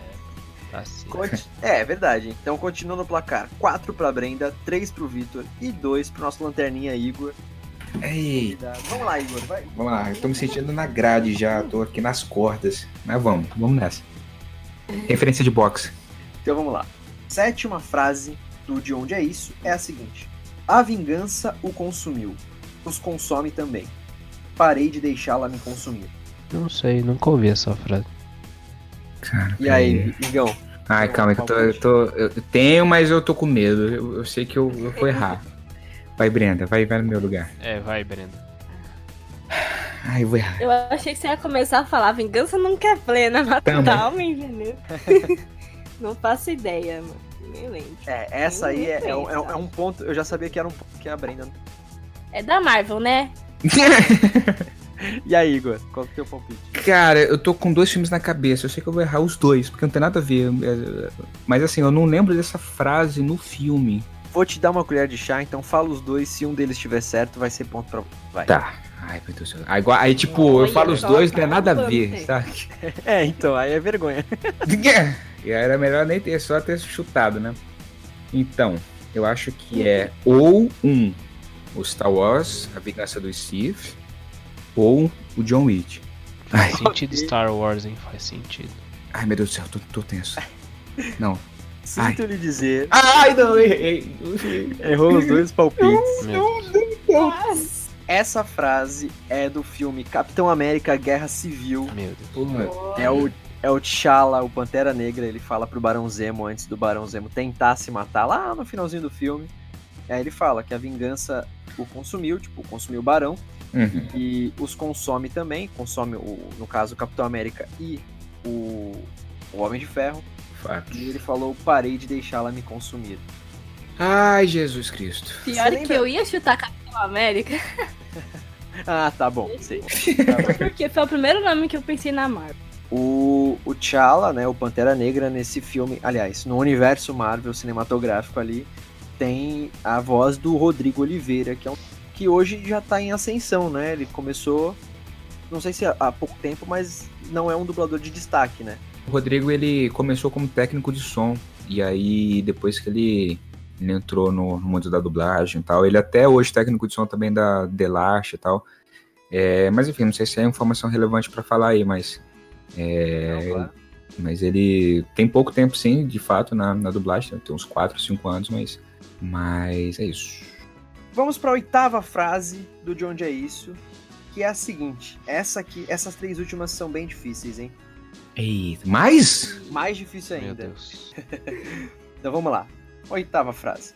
Tá certo. Conti- É, é verdade. Então continua no placar. 4 pra Brenda, 3 pro Vitor e 2 pro nosso lanterninha Igor. Ei, Vamos lá, Igor, vai. vamos lá. Eu tô me sentindo na grade já, tô aqui nas cordas. Mas vamos, vamos nessa. Referência de boxe. Então vamos lá. Sétima frase do De Onde é Isso é a seguinte: A vingança o consumiu. Os consome também. Parei de deixá-la me consumir. Não sei, nunca ouvi essa frase. Cara, E aí, Igão? Ai, calma, que eu tô, eu tô. Eu tenho, mas eu tô com medo. Eu, eu sei que eu, eu vou errar. Vai, Brenda, vai, vai no meu lugar. É, vai, Brenda. Ai, eu vou errar. Eu achei que você ia começar a falar vingança nunca é plena, mata Também. a alma, entendeu? não faço ideia, mano. Nem lembro. É, essa aí é, é, um- é é um ponto. Eu já sabia que era um ponto que a Brenda. não- É da Marvel, né? E aí, Igor? Qual que é o teu palpite? Cara, eu tô com dois filmes na cabeça. Eu sei que eu vou errar os dois, porque não tem nada a ver. É, Mas assim, eu não lembro dessa frase no filme. Vou te dar uma colher de chá, então fala os dois. Se um deles estiver certo, vai ser ponto pra. Vai. Tá. Ai, meu Deus do céu. Aí, igual- aí, tipo, eu Olha falo os dois, não é nada a ver, sabe? É, então, aí é vergonha. E aí era melhor nem ter, só ter chutado, né? Então, eu acho que é ou um, o Star Wars, A Vingança do Sith, ou o John Wick. Ai, Faz sentido Star Wars, hein? Faz sentido. ai meu Deus do céu, tô, tô tenso. Não. Sinto lhe dizer, Ai, não, errei. errou os dois palpites. Meu Nossa. Essa frase é do filme Capitão América Guerra Civil. Meu Deus. É o, é o T'Challa, o Pantera Negra, ele fala pro Barão Zemo antes do Barão Zemo tentar se matar lá no finalzinho do filme. Aí ele fala que a vingança o consumiu, tipo, consumiu o Barão, Uhum. e os consome também, consome, o, no caso, o Capitão América e o, o Homem de Ferro. Fato. E ele falou, parei de deixá-la me consumir. Ai, Jesus Cristo. Pior que lembra? eu ia chutar Capitão América, Ah, tá bom, sei. porque foi o primeiro nome que eu pensei na Marvel. O, o T'Challa, né, o Pantera Negra, nesse filme, aliás, no universo Marvel cinematográfico ali, tem a voz do Rodrigo Oliveira, que é um que hoje já tá em ascensão, né? Ele começou, não sei se há, há pouco tempo, mas não é um dublador de destaque, né? O Rodrigo, ele começou como técnico de som. E aí, depois que ele, ele entrou no, no mundo da dublagem e tal, ele até hoje é técnico de som também da Delash e tal. É, mas enfim, não sei se é informação relevante pra falar aí, mas. É, Não, claro. mas ele tem pouco tempo, sim, de fato, na, na dublagem. Tem uns 4, 5 anos, mas. Mas é isso. Vamos para a oitava frase do De Onde É Isso, que é a seguinte. Essa aqui, essas três últimas são bem difíceis, hein? Eita, mais? Mais difícil Meu ainda. Deus. Então vamos lá. Oitava frase.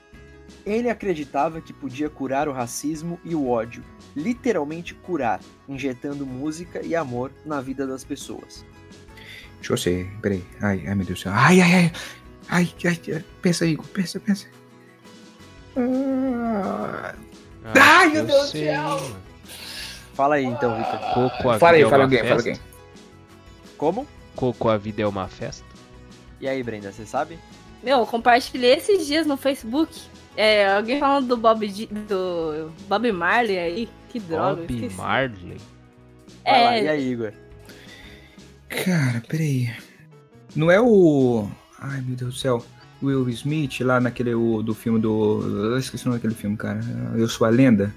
Ele acreditava que podia curar o racismo e o ódio. Literalmente curar, injetando música e amor na vida das pessoas. Deixa eu ser, peraí. Ai, ai, meu Deus do céu. Ai, ai, ai. Ai, ai, ai. pensa aí, Igor, pensa, pensa. Ah, Ai, meu eu Deus do céu. Fala aí então, Victor. Coco, a Fala aí, vida é fala uma alguém, fala festa? alguém. Como? Coco, a vida é uma festa? E aí, Brenda, você sabe? Meu, eu compartilhei esses dias no Facebook. É, alguém falando do Bob, do Bob Marley aí. Que droga, Bob. Marley? Vai lá, É, e aí, Igor? Cara, peraí. Não é o. Ai, meu Deus do céu. Will Smith lá naquele o, do filme do. Eu esqueci o nome daquele filme, cara. Eu sou a lenda.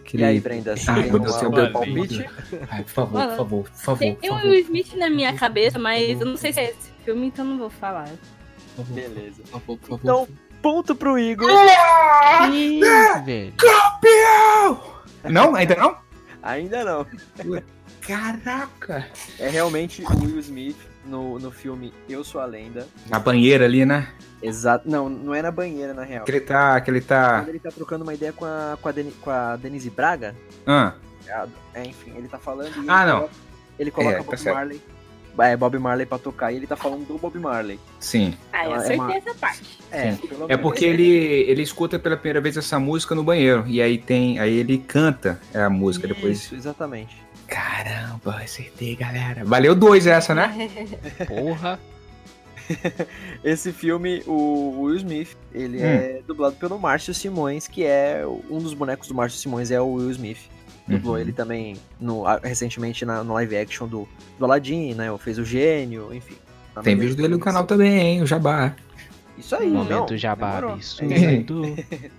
Aquele... E aí, Brenda? Ai, meu Deus do céu, palpite? Ai, por favor, Mano, por favor, por favor. tem favor, Will Smith na minha cabeça, mas eu não sei se é esse filme, então não vou falar. Favor, Beleza. por favor, por favor. Então, ponto pro Igor. Ih, velho. Campeão! Não? Ainda não? Ainda não. Caraca! É realmente o Will Smith no, no filme Eu Sou a Lenda. Na banheira ali, né? Exato. Não, não é na banheira, na real. Que ele tá. Que ele tá. Quando ele tá trocando uma ideia com a, com a, Deni- com a Denise Braga, Ah, é, enfim, ele tá falando e Ah, ele não. coloca, ele coloca É, tá Bob certo. É, Bob Marley pra tocar e ele tá falando do Bob Marley. sim. Ah, eu Ela é acertei uma- essa parte. É, pelo É menos. porque ele, ele escuta pela primeira vez essa música no banheiro. E aí tem. Aí ele canta a música depois. Isso, exatamente. Caramba, acertei, galera. Valeu dois essa, né? Porra. Esse filme, o Will Smith, ele Hum. é dublado pelo Márcio Simões, que é um dos bonecos do Márcio Simões é o Will Smith. Dublou Uhum. ele também no, recentemente na, no live action do, do Aladdin, né? Fez o Gênio, enfim. Tem vídeo dele no canal também, hein? O Jabá. Isso aí, Momento não, jabá demorou. absurdo.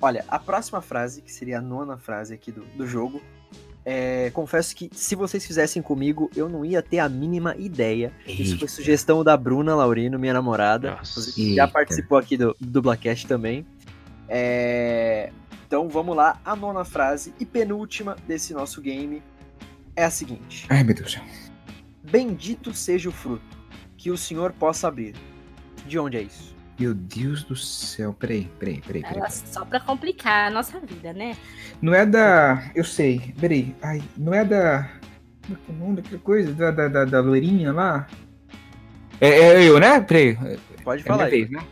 Olha, a próxima frase, que seria a nona frase aqui do, do jogo, é, confesso que se vocês fizessem comigo, eu não ia ter a mínima ideia. Isso foi sugestão da Bruna Laurino, minha namorada. Nossa. Já Eita. participou aqui do, do Dublacast também. É, Então vamos lá, a nona frase e penúltima desse nosso game é a seguinte: Ai, meu Deus do céu. Bendito seja o fruto que o Senhor possa abrir. De onde é isso? Meu Deus do céu. Peraí, peraí, peraí, peraí. Ela só pra complicar a nossa vida, né? Não é da. Eu sei. Peraí. Ai, não é da. Como é que é o nome daquela coisa? Da, da, da, da loirinha lá? É, é eu, né? Peraí. Pode É falar minha aí. vez, né?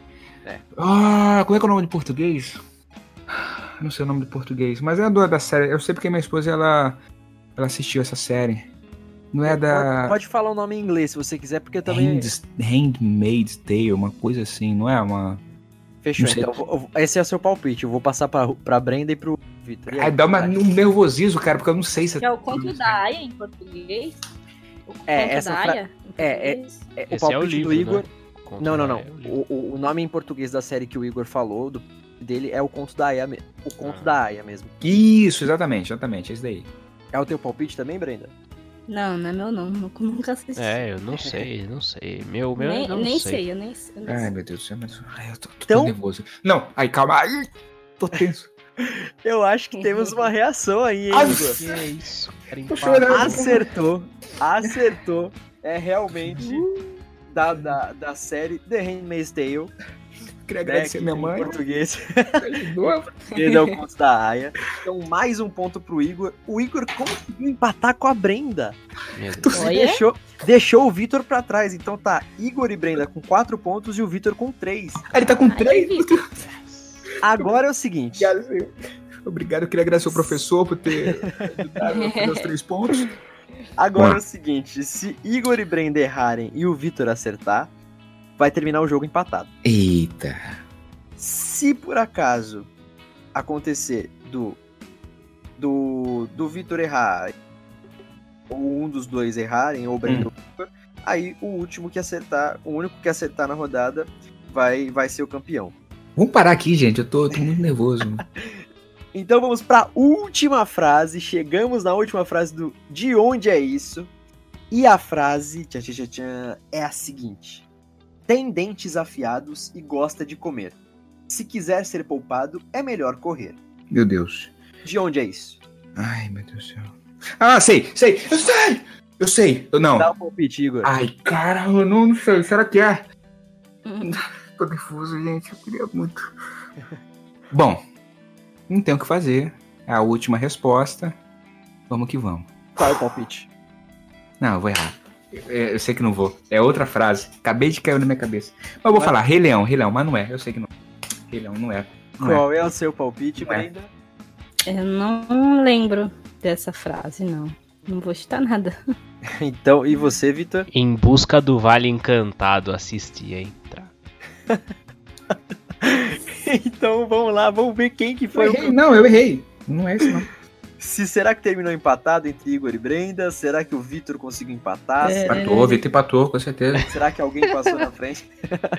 É. Ah, como é que é o nome de português? Não sei o nome de português, mas é a do- da série. Eu sei porque minha esposa ela, ela assistiu essa série. Não é da Pode, pode falar o nome em inglês se você quiser, porque também. Hands- Handmaid's Tale, uma coisa assim, não é uma. Fechou, então. eu Esse é o seu palpite. Eu vou passar pra, pra Brenda e pro Vitor. E? Ai, dá uma, um nervosismo, cara, porque eu não sei se Que é o conto da Aya em português? O É, essa da fra- Aya é, é- português? É, o Esse é o palpite livro, do Igor. né? Não, não, não. É o- o nome em português da série que o Igor falou, do dele, é o conto da Aya, o conto Ah. da Aya mesmo. Isso, exatamente, exatamente, esse daí. É o teu palpite também, Brenda? Não, não é meu não. Nunca, nunca assisti. É, eu não sei, não sei. Meu, meu, nem eu não nem sei. sei. eu nem, eu nem Ai, sei. meu Deus do céu, mas. Ai, eu tô, tô Então- nervoso. Não, ai, calma. Ai, tô tenso. Eu acho que temos uma reação aí, hein, Ai, Igor? Que é isso? Cara Tô empático. chorando. Acertou. Acertou. É realmente da, da, da série The Handmaid's Tale. Queria né, agradecer que minha em mãe. português. Ajudou. Ele é o conto da Aya. Então, mais um ponto pro Igor. O Igor conseguiu empatar com a Brenda. Meu Deus. E Olha. deixou, deixou o Vitor pra trás. Então tá Igor e Brenda com 4 pontos e o Vitor com 3. Ah, ele tá com três. Agora é o seguinte. Obrigado. Obrigado, eu queria agradecer ao professor por ter fazer os três pontos. Agora é o seguinte. Se Igor e Brenda errarem e o Vitor acertar, vai terminar o jogo empatado. Eita. Se por acaso acontecer do do, do Vitor errar ou um dos dois errarem, ou o o Vitor, aí o último que acertar, o único que acertar na rodada vai, vai ser o campeão. Vamos parar aqui, gente. Eu tô, tô muito nervoso. Então vamos para última frase. Chegamos na última frase do De onde é isso? E a frase tchan, tchan, tchan, é a seguinte: Tem dentes afiados e gosta de comer. Se quiser ser poupado, é melhor correr. Meu Deus. De onde é isso? Ai, meu Deus do céu. Ah, sei, sei. Eu sei. Eu sei. Eu não. Dá um palpite, Igor. Ai, caramba, eu não, não sei. Será que é? Tô nervoso, gente. Eu queria muito. Bom, não tem o que fazer. É a última resposta. Vamos que vamos. Qual é o palpite? Não, eu vou errar. Eu, eu sei que não vou. É outra frase. Acabei de cair na minha cabeça. Mas eu vou falar Rei Leão, Rei Leão, mas não é. Eu sei que não. Rei Leão não é. Não é. Qual é o seu palpite, Não é. Brenda? Eu não lembro dessa frase, não. Não vou chutar nada. Então, e você, Vitor? Em busca do Vale Encantado, assisti, hein? Tra- então vamos lá, vamos ver quem que Eu foi o errei. Não, eu errei. Não é isso, não. Se será que terminou empatado entre Igor e Brenda? Será que o Vitor conseguiu empatar? É. Empatou, Vitor empatou, com certeza. Será que alguém passou na frente?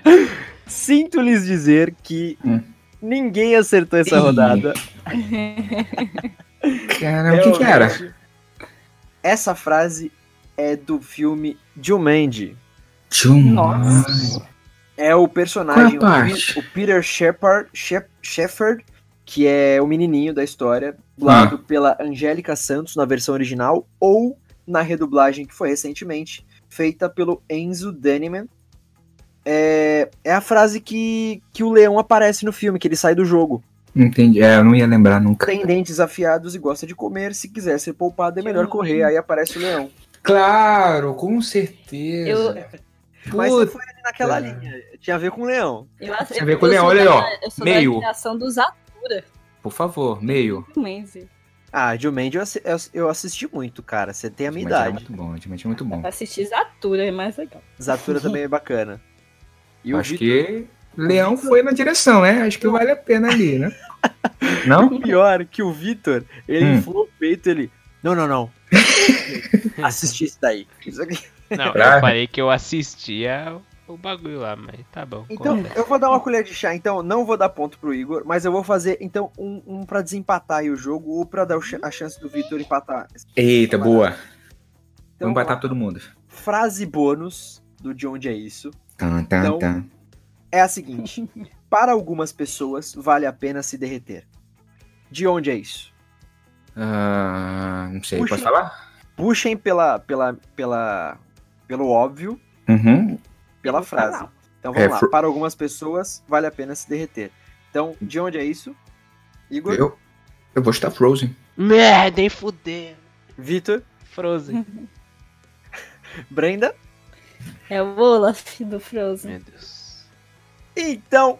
Sinto lhes dizer que Hum. ninguém acertou essa Ih. rodada. Caramba, o que, que era? Essa frase é do filme Jumanji. Tchum. Nossa. É o personagem, Qual a o o Peter Shepard, Shep- Shepard, que é o menininho da história, dublado Ah. pela Angélica Santos na versão original ou na redublagem que foi recentemente feita pelo Enzo Daniman. É, é a frase que, que o leão aparece no filme, que ele sai do jogo. Entendi. É, eu não ia lembrar nunca. Tem dentes afiados e gosta de comer. Se quiser ser poupado, é melhor correr. Aí aparece o leão. Claro, com certeza. Eu- Mas você Puta. foi ali naquela linha. Tinha a ver com o leão. Eu, acho- Você vê eu com o Leão, olha aí, ó, Eu sou meio. da geração dos Atura. Por favor, meio. Ah, Jumanji eu, eu- eu assisti muito, cara. Você tem a minha idade. muito bom, antigamente é muito bom. Assistir Zatura é mais legal. Zatura também é bacana. E o Acho Vitor, que Leão foi na direção, né? Acho que vale a pena ali, né? Não? o pior que o Vitor, ele Hum. inflou o peito, ele. Não, não, não. Assisti isso daí. Isso aqui. Não, eu falei que eu assistia o bagulho lá, mas tá bom. Então, acontece. eu vou dar uma colher de chá. Então, não vou dar ponto pro Igor, mas eu vou fazer, então, um, um pra desempatar aí o jogo ou pra dar a chance do Vitor empatar. Eita, boa. Então, Vamos matar ó, todo mundo. frase bônus do De Onde É Isso Tan, tan, Então- tan. é a seguinte: Para algumas pessoas, vale a pena se derreter. De onde é isso? Ah, não sei, Puxa. posso falar? Puxem pela, pela, pela, pelo óbvio, Uhum. Pela frase. Então vamos É, lá. Para algumas pessoas, vale a pena se derreter. Então, de onde é isso? Igor, Eu, eu vou estar Frozen. Merda, nem fudeu. Vitor, Frozen. Brenda. É o Olaf do Frozen. Meu Deus. Então,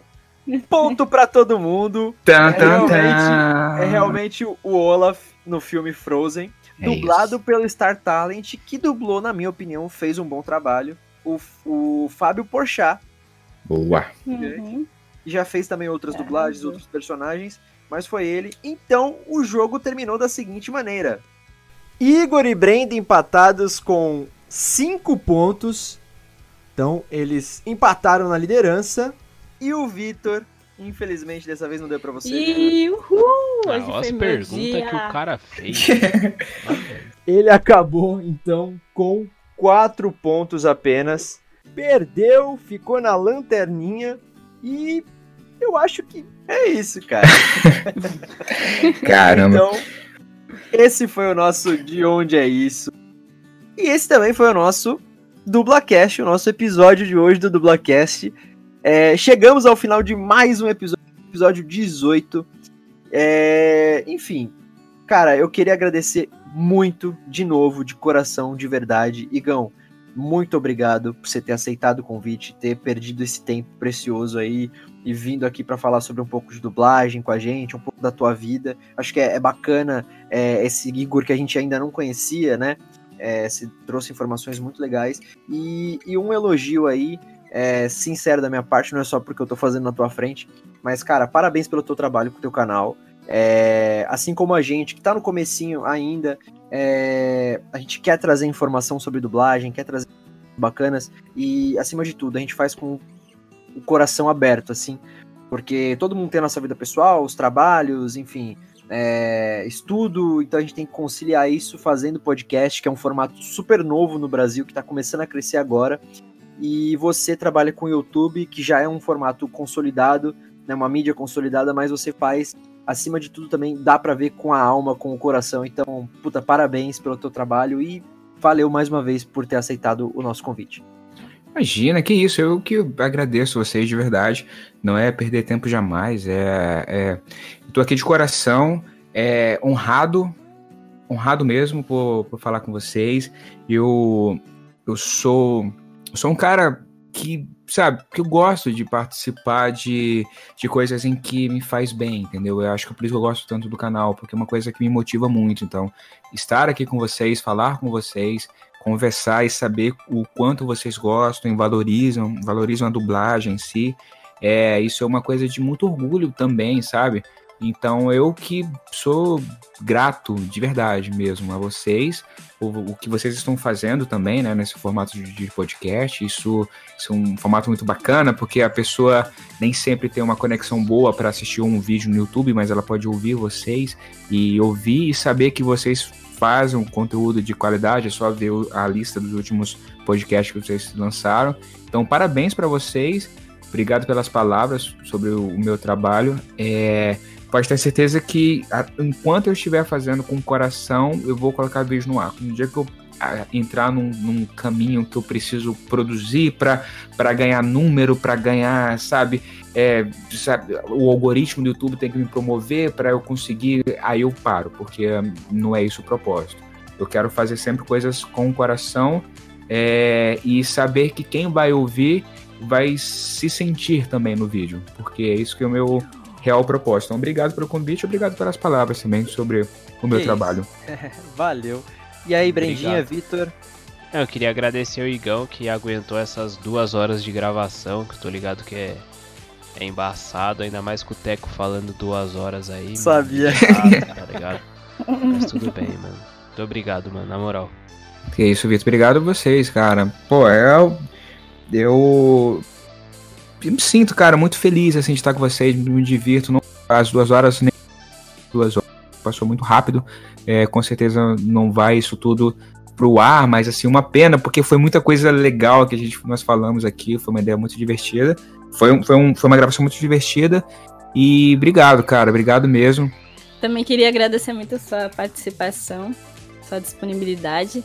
ponto pra todo mundo. Tan, É tan, realmente, tan. é realmente o Olaf no filme Frozen, É dublado isso. pelo Star Talent, que dublou, na minha opinião, fez um bom trabalho. O, o Fábio Porchat, Boa. Uhum. que já fez também outras É, dublagens, arrasou. outros personagens, mas foi ele. Então, o jogo terminou da seguinte maneira. Igor e Brenda empatados com 5 pontos. Então, eles empataram na liderança. E o Vitor, infelizmente, dessa vez não deu pra você. né? E uhul! Ah, Hoje foi as perguntas que o cara fez. Ah. Ele acabou, então, com 4 pontos apenas. Perdeu, ficou na lanterninha. E eu acho que é isso, cara. Caramba. Então, esse foi o nosso De Onde é Isso. E esse também foi o nosso Dublacast, o nosso episódio de hoje do Dublacast. É, chegamos ao final de mais um episódio, episódio 18. É, enfim, cara, eu queria agradecer muito, de novo, de coração, de verdade. Igão, muito obrigado por você ter aceitado o convite, ter perdido esse tempo precioso aí e vindo aqui para falar sobre um pouco de dublagem com a gente, um pouco da tua vida. Acho que é, é bacana é, esse Igor que a gente ainda não conhecia, né? É, se trouxe informações muito legais. E, e um elogio aí, é, sincero da minha parte, não é só porque eu tô fazendo na tua frente, mas, cara, parabéns pelo teu trabalho com o teu canal. É, assim como a gente, que tá no comecinho ainda, é, a gente quer trazer informação sobre dublagem, quer trazer bacanas, e acima de tudo, a gente faz com o coração aberto, assim, porque todo mundo tem a nossa vida pessoal, os trabalhos, enfim, é, estudo, então a gente tem que conciliar isso fazendo podcast, que é um formato super novo no Brasil, que está começando a crescer agora. E você trabalha com o YouTube, que já é um formato consolidado, né, uma mídia consolidada, mas você faz, acima de tudo, também dá para ver com a alma, com o coração. Então, puta, parabéns pelo teu trabalho e valeu mais uma vez por ter aceitado o nosso convite. Imagina, que isso, eu que agradeço vocês de verdade. Não é perder tempo jamais, é. é tô aqui de coração, é honrado, honrado mesmo por, por falar com vocês. Eu, eu sou, eu sou um cara que, sabe, que eu gosto de participar de, de coisas em que me faz bem, entendeu? Eu acho que é por isso eu gosto tanto do canal, porque é uma coisa que me motiva muito. Então, estar aqui com vocês, falar com vocês, conversar e saber o quanto vocês gostam e valorizam, valorizam a dublagem em si. É, isso é uma coisa de muito orgulho também, sabe? Então eu que sou grato de verdade mesmo a vocês, o, o que vocês estão fazendo também, né, nesse formato de, de podcast. Isso, isso é um formato muito bacana, porque a pessoa nem sempre tem uma conexão boa para assistir um vídeo no YouTube, mas ela pode ouvir vocês e ouvir e saber que vocês fazem um conteúdo de qualidade, é só ver a lista dos últimos podcasts que vocês lançaram. Então, parabéns para vocês. Obrigado pelas palavras sobre o meu trabalho. É, pode ter certeza que a, enquanto eu estiver fazendo com o coração, eu vou colocar vídeo no ar. No dia que eu a, entrar num, num, caminho que eu preciso produzir para ganhar número, para ganhar, sabe, é, sabe, o algoritmo do YouTube tem que me promover para eu conseguir, aí eu paro, porque não é isso o propósito. Eu quero fazer sempre coisas com o coração é, e saber que quem vai ouvir vai se sentir também no vídeo, porque é isso que é o meu real propósito. Então, obrigado pelo convite, obrigado pelas palavras também sobre o meu Que trabalho. Valeu. E aí, Brendinha, Vitor? Eu queria agradecer o Igão que aguentou essas duas horas de gravação, que eu tô ligado que é, é embaçado, ainda mais com o Teco falando duas horas aí. Sabia. Mano, tá ligado? Mas tudo bem, mano. Muito obrigado, mano, na moral. Que isso, Vitor. Obrigado a vocês, cara. Pô, eu. Eu. Eu me sinto, cara, muito feliz assim, de estar com vocês, me divirto. Não, as duas horas nem duas horas passou muito rápido. É, com certeza não vai isso tudo pro ar, mas assim, uma pena, porque foi muita coisa legal que a gente, nós falamos aqui, foi uma ideia muito divertida. Foi, um, foi, um, foi uma gravação muito divertida. E obrigado, cara, obrigado mesmo. Também queria agradecer muito a sua participação, sua disponibilidade.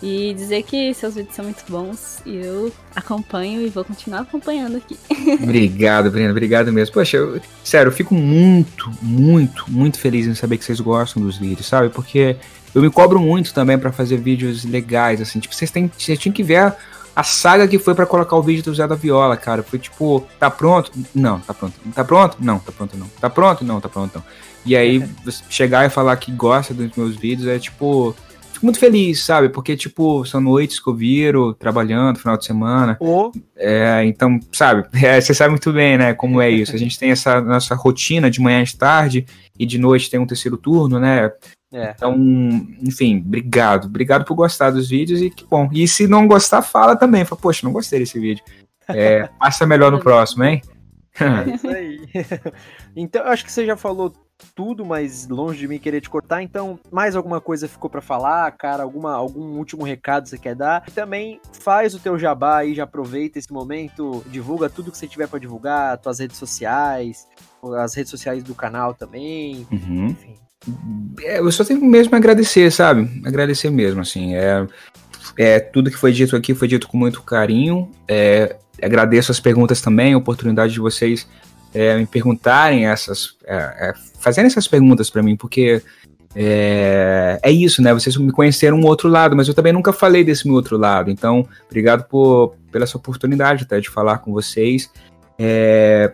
E dizer que seus vídeos são muito bons e eu acompanho e vou continuar acompanhando aqui. Obrigado, Brenda, obrigado mesmo. Poxa, eu, sério, eu fico muito, muito, muito feliz em saber que vocês gostam dos vídeos, sabe? Porque eu me cobro muito também para fazer vídeos legais, assim. Tipo, vocês, têm, vocês tinham que ver a, a saga que foi para colocar o vídeo do Zé da Viola, cara. Foi tipo, tá pronto? Não, tá pronto. Tá pronto? Não, tá pronto não. Tá pronto? Não, tá pronto não. E aí, chegar e falar que gosta dos meus vídeos é tipo. Fico muito feliz, sabe? Porque, tipo, são noites que eu viro, trabalhando, final de semana. Oh. É, então, sabe, é, você sabe muito bem, né, como é isso. A gente tem essa nossa rotina de manhã e de tarde, e de noite tem um terceiro turno, né? É. Então, enfim, obrigado. Obrigado por gostar dos vídeos e que bom. E se não gostar, fala também. Fala, poxa, não gostei desse vídeo. É, passa melhor no próximo, hein? É isso aí. então, eu acho que você já falou tudo, mas longe de mim querer te cortar. Então, mais alguma coisa ficou para falar, cara? Alguma, algum último recado você quer dar? E também faz o teu jabá aí, já aproveita esse momento, divulga tudo que você tiver para divulgar, tuas redes sociais, as redes sociais do canal também, uhum. enfim. É, eu só tenho mesmo a agradecer, sabe? Agradecer mesmo, assim. É, é, tudo que foi dito aqui foi dito com muito carinho. É, agradeço as perguntas também, a oportunidade de vocês é, me perguntarem essas. É, é fazerem essas perguntas para mim, porque é, é, isso, né? Vocês me conheceram um outro lado, mas eu também nunca falei desse meu outro lado. Então, obrigado por, pela essa oportunidade até de falar com vocês. É,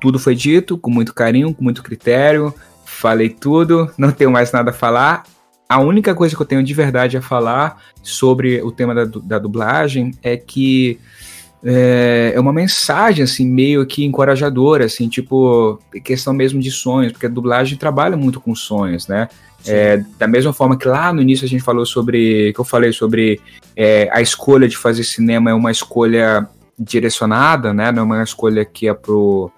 tudo foi dito com muito carinho, com muito critério falei tudo, não tenho mais nada a falar. A única coisa que eu tenho de verdade a falar sobre o tema da, da dublagem é que é, é, uma mensagem, assim, meio que encorajadora, assim, tipo, questão mesmo de sonhos, porque a dublagem trabalha muito com sonhos, né? É, da mesma forma que lá no início a gente falou sobre, que eu falei sobre é, a escolha de fazer cinema é uma escolha direcionada, né? Não é uma escolha que é pro,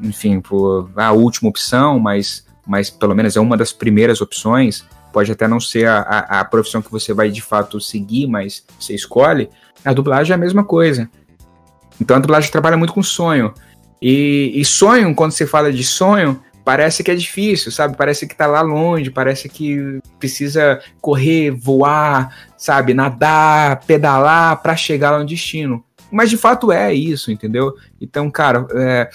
enfim, pro, a última opção, mas mas pelo menos é uma das primeiras opções. Pode até não ser a, a, a profissão que você vai de fato seguir, mas você escolhe. A dublagem é a mesma coisa. Então a dublagem trabalha muito com sonho. E, e, sonho, quando você fala de sonho, parece que é difícil, sabe? Parece que tá lá longe, parece que precisa correr, voar, sabe? Nadar, pedalar para chegar lá no destino. Mas de fato é isso, entendeu? Então, cara, é,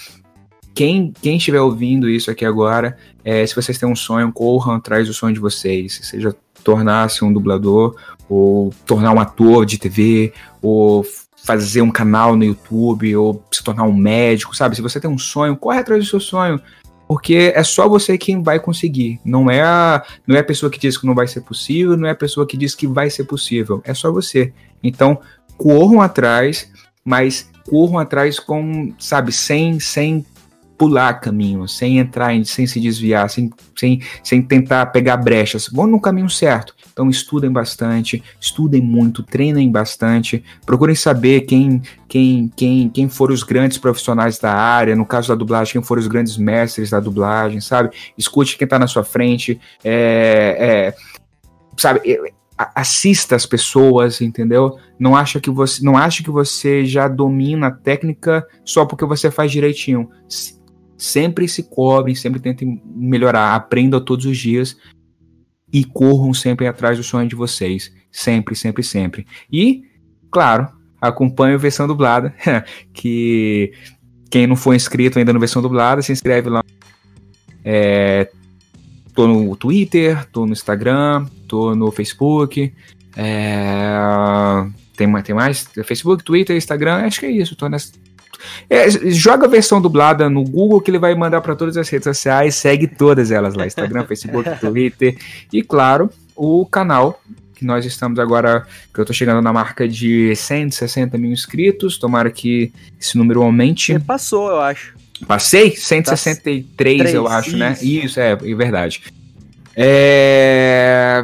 quem, quem estiver ouvindo isso aqui agora, é, se vocês têm um sonho, corram atrás do sonho de vocês, seja tornar-se um dublador, ou tornar um ator de TV, ou fazer um canal no YouTube, ou se tornar um médico, sabe? Se você tem um sonho, corre atrás do seu sonho, porque é só você quem vai conseguir. Não é a, não é a pessoa que diz que não vai ser possível, não é a pessoa que diz que vai ser possível. É só você. Então, corram atrás, mas corram atrás com, sabe, sem, sem pular caminho, sem entrar, em, sem se desviar, sem, sem, sem tentar pegar brechas. Vão no caminho certo. Então estudem bastante, estudem muito, treinem bastante, procurem saber quem, quem, quem, quem foram os grandes profissionais da área, no caso da dublagem, quem foram os grandes mestres da dublagem, sabe? Escute quem está na sua frente, é, é, sabe? assista as pessoas, entendeu? Não acha que você não acha que você já domina a técnica só porque você faz direitinho sempre se cobrem, sempre tentem melhorar, aprendam todos os dias e corram sempre atrás do sonho de vocês. Sempre, sempre, sempre. E, claro, acompanhe a versão dublada, que quem não for inscrito ainda na versão dublada, se inscreve lá. É, tô no Twitter, tô no Instagram, tô no Facebook. É, tem, tem mais? Facebook, Twitter, Instagram, acho que é isso. Tô nessa, é, joga a versão dublada no Google que ele vai mandar para todas as redes sociais, segue todas elas lá: Instagram, Facebook, Twitter e, claro, o canal. Que nós estamos agora, que eu tô chegando na marca de 160 mil inscritos. Tomara que esse número aumente. Você passou, eu acho. Passei? 163, tá... eu acho, né? isso. né? Isso, é, é verdade. É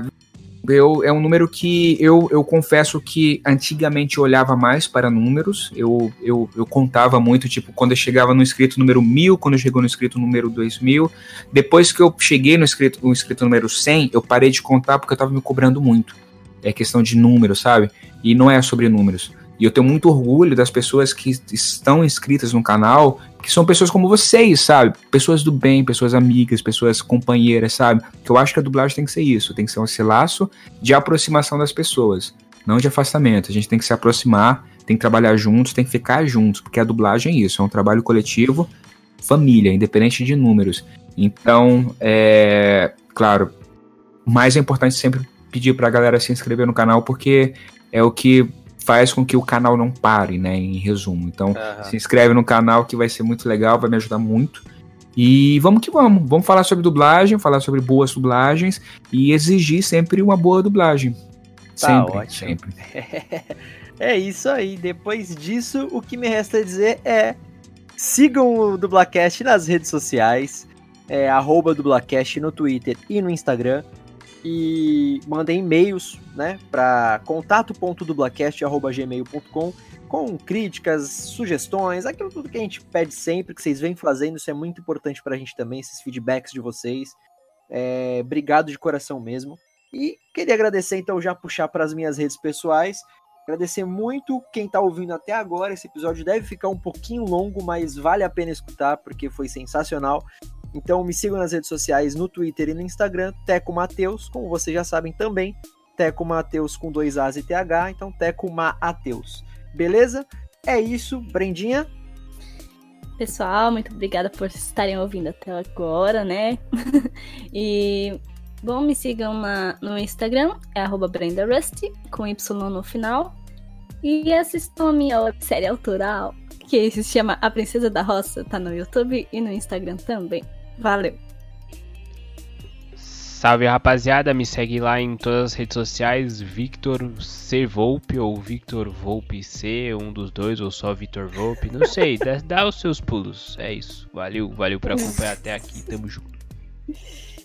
eu, é um número que eu, eu confesso que antigamente olhava mais para números, eu, eu, eu contava muito, tipo, quando eu chegava no inscrito número 1000, quando eu chegou no inscrito número 2000. Depois que eu cheguei no inscrito, no inscrito número 100, eu parei de contar porque eu estava me cobrando muito. É questão de números, sabe? E não é sobre números. E eu tenho muito orgulho das pessoas que estão inscritas no canal, que são pessoas como vocês, sabe? Pessoas do bem, pessoas amigas, pessoas companheiras, sabe? Que eu acho que a dublagem tem que ser isso, tem que ser esse laço de aproximação das pessoas, não de afastamento. A gente tem que se aproximar, tem que trabalhar juntos, tem que ficar juntos, porque a dublagem é isso, é um trabalho coletivo, família, independente de números. Então, é claro, mais é importante sempre pedir para a galera se inscrever no canal, porque é o que faz com que o canal não pare, né? Em resumo. Então, Aham. se inscreve no canal que vai ser muito legal, vai me ajudar muito. E vamos que vamos. Vamos falar sobre dublagem, falar sobre boas dublagens e exigir sempre uma boa dublagem. Tá sempre, ótimo. sempre. É isso aí. Depois disso, o que me resta dizer é sigam o Dublacast nas redes sociais, é, arroba Dublacast no Twitter e no Instagram. E mandem e-mails, né, para contato.dublacast.gmail.com com críticas, sugestões, aquilo tudo que a gente pede sempre, que vocês vêm fazendo, isso é muito importante pra gente também, esses feedbacks de vocês. É, obrigado de coração mesmo. E queria agradecer, então, já puxar para as minhas redes pessoais. Agradecer muito quem tá ouvindo até agora. Esse episódio deve ficar um pouquinho longo, mas vale a pena escutar porque foi sensacional. Então me sigam nas redes sociais, no Twitter e no Instagram, Teco Mateus, como vocês já sabem também, Teco Mateus com dois As e TH, então Teco Mateus. Beleza? É isso, Brendinha. Pessoal, muito obrigada por estarem ouvindo até agora, né? e bom, me sigam na, no Instagram, é arroba BrendaRusty, com Y no final. E assistam a minha websérie autoral, que se chama A Princesa da Roça, tá no YouTube e no Instagram também. Valeu! Salve rapaziada, me segue lá em todas as redes sociais, Victor C Volpe ou Victor Volpe C, um dos dois, ou só Victor Volpe, não sei, dá, dá os seus pulos, é isso, valeu, valeu por acompanhar até aqui, tamo junto.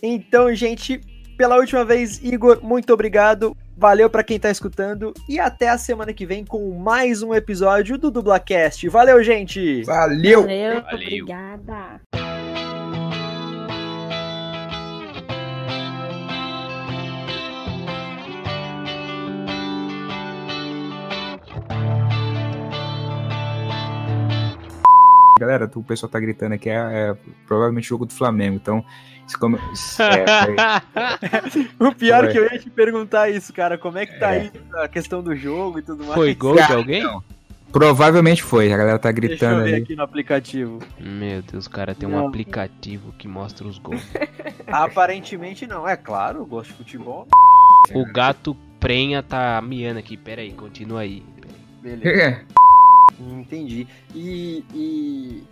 Então, gente, pela última vez, Igor, muito obrigado. Valeu pra quem tá escutando e até a semana que vem com mais um episódio do Dublacast. Valeu, gente! Valeu! Valeu, Valeu. obrigada! Galera, o pessoal tá gritando aqui, é, é provavelmente jogo do Flamengo, então. se come- é, O pior Foi. é que eu ia te perguntar isso, cara. Como é que tá É. aí a questão do jogo e tudo mais? Foi gol de alguém? Não. provavelmente foi, a galera tá Deixa eu gritando ver ali. aqui no aplicativo. Meu Deus, o cara tem um Não. aplicativo que mostra os gols. Aparentemente não. É claro, eu gosto de futebol. O gato prenha tá miando aqui, pera aí, continua aí. Beleza, É, entendi. E. e...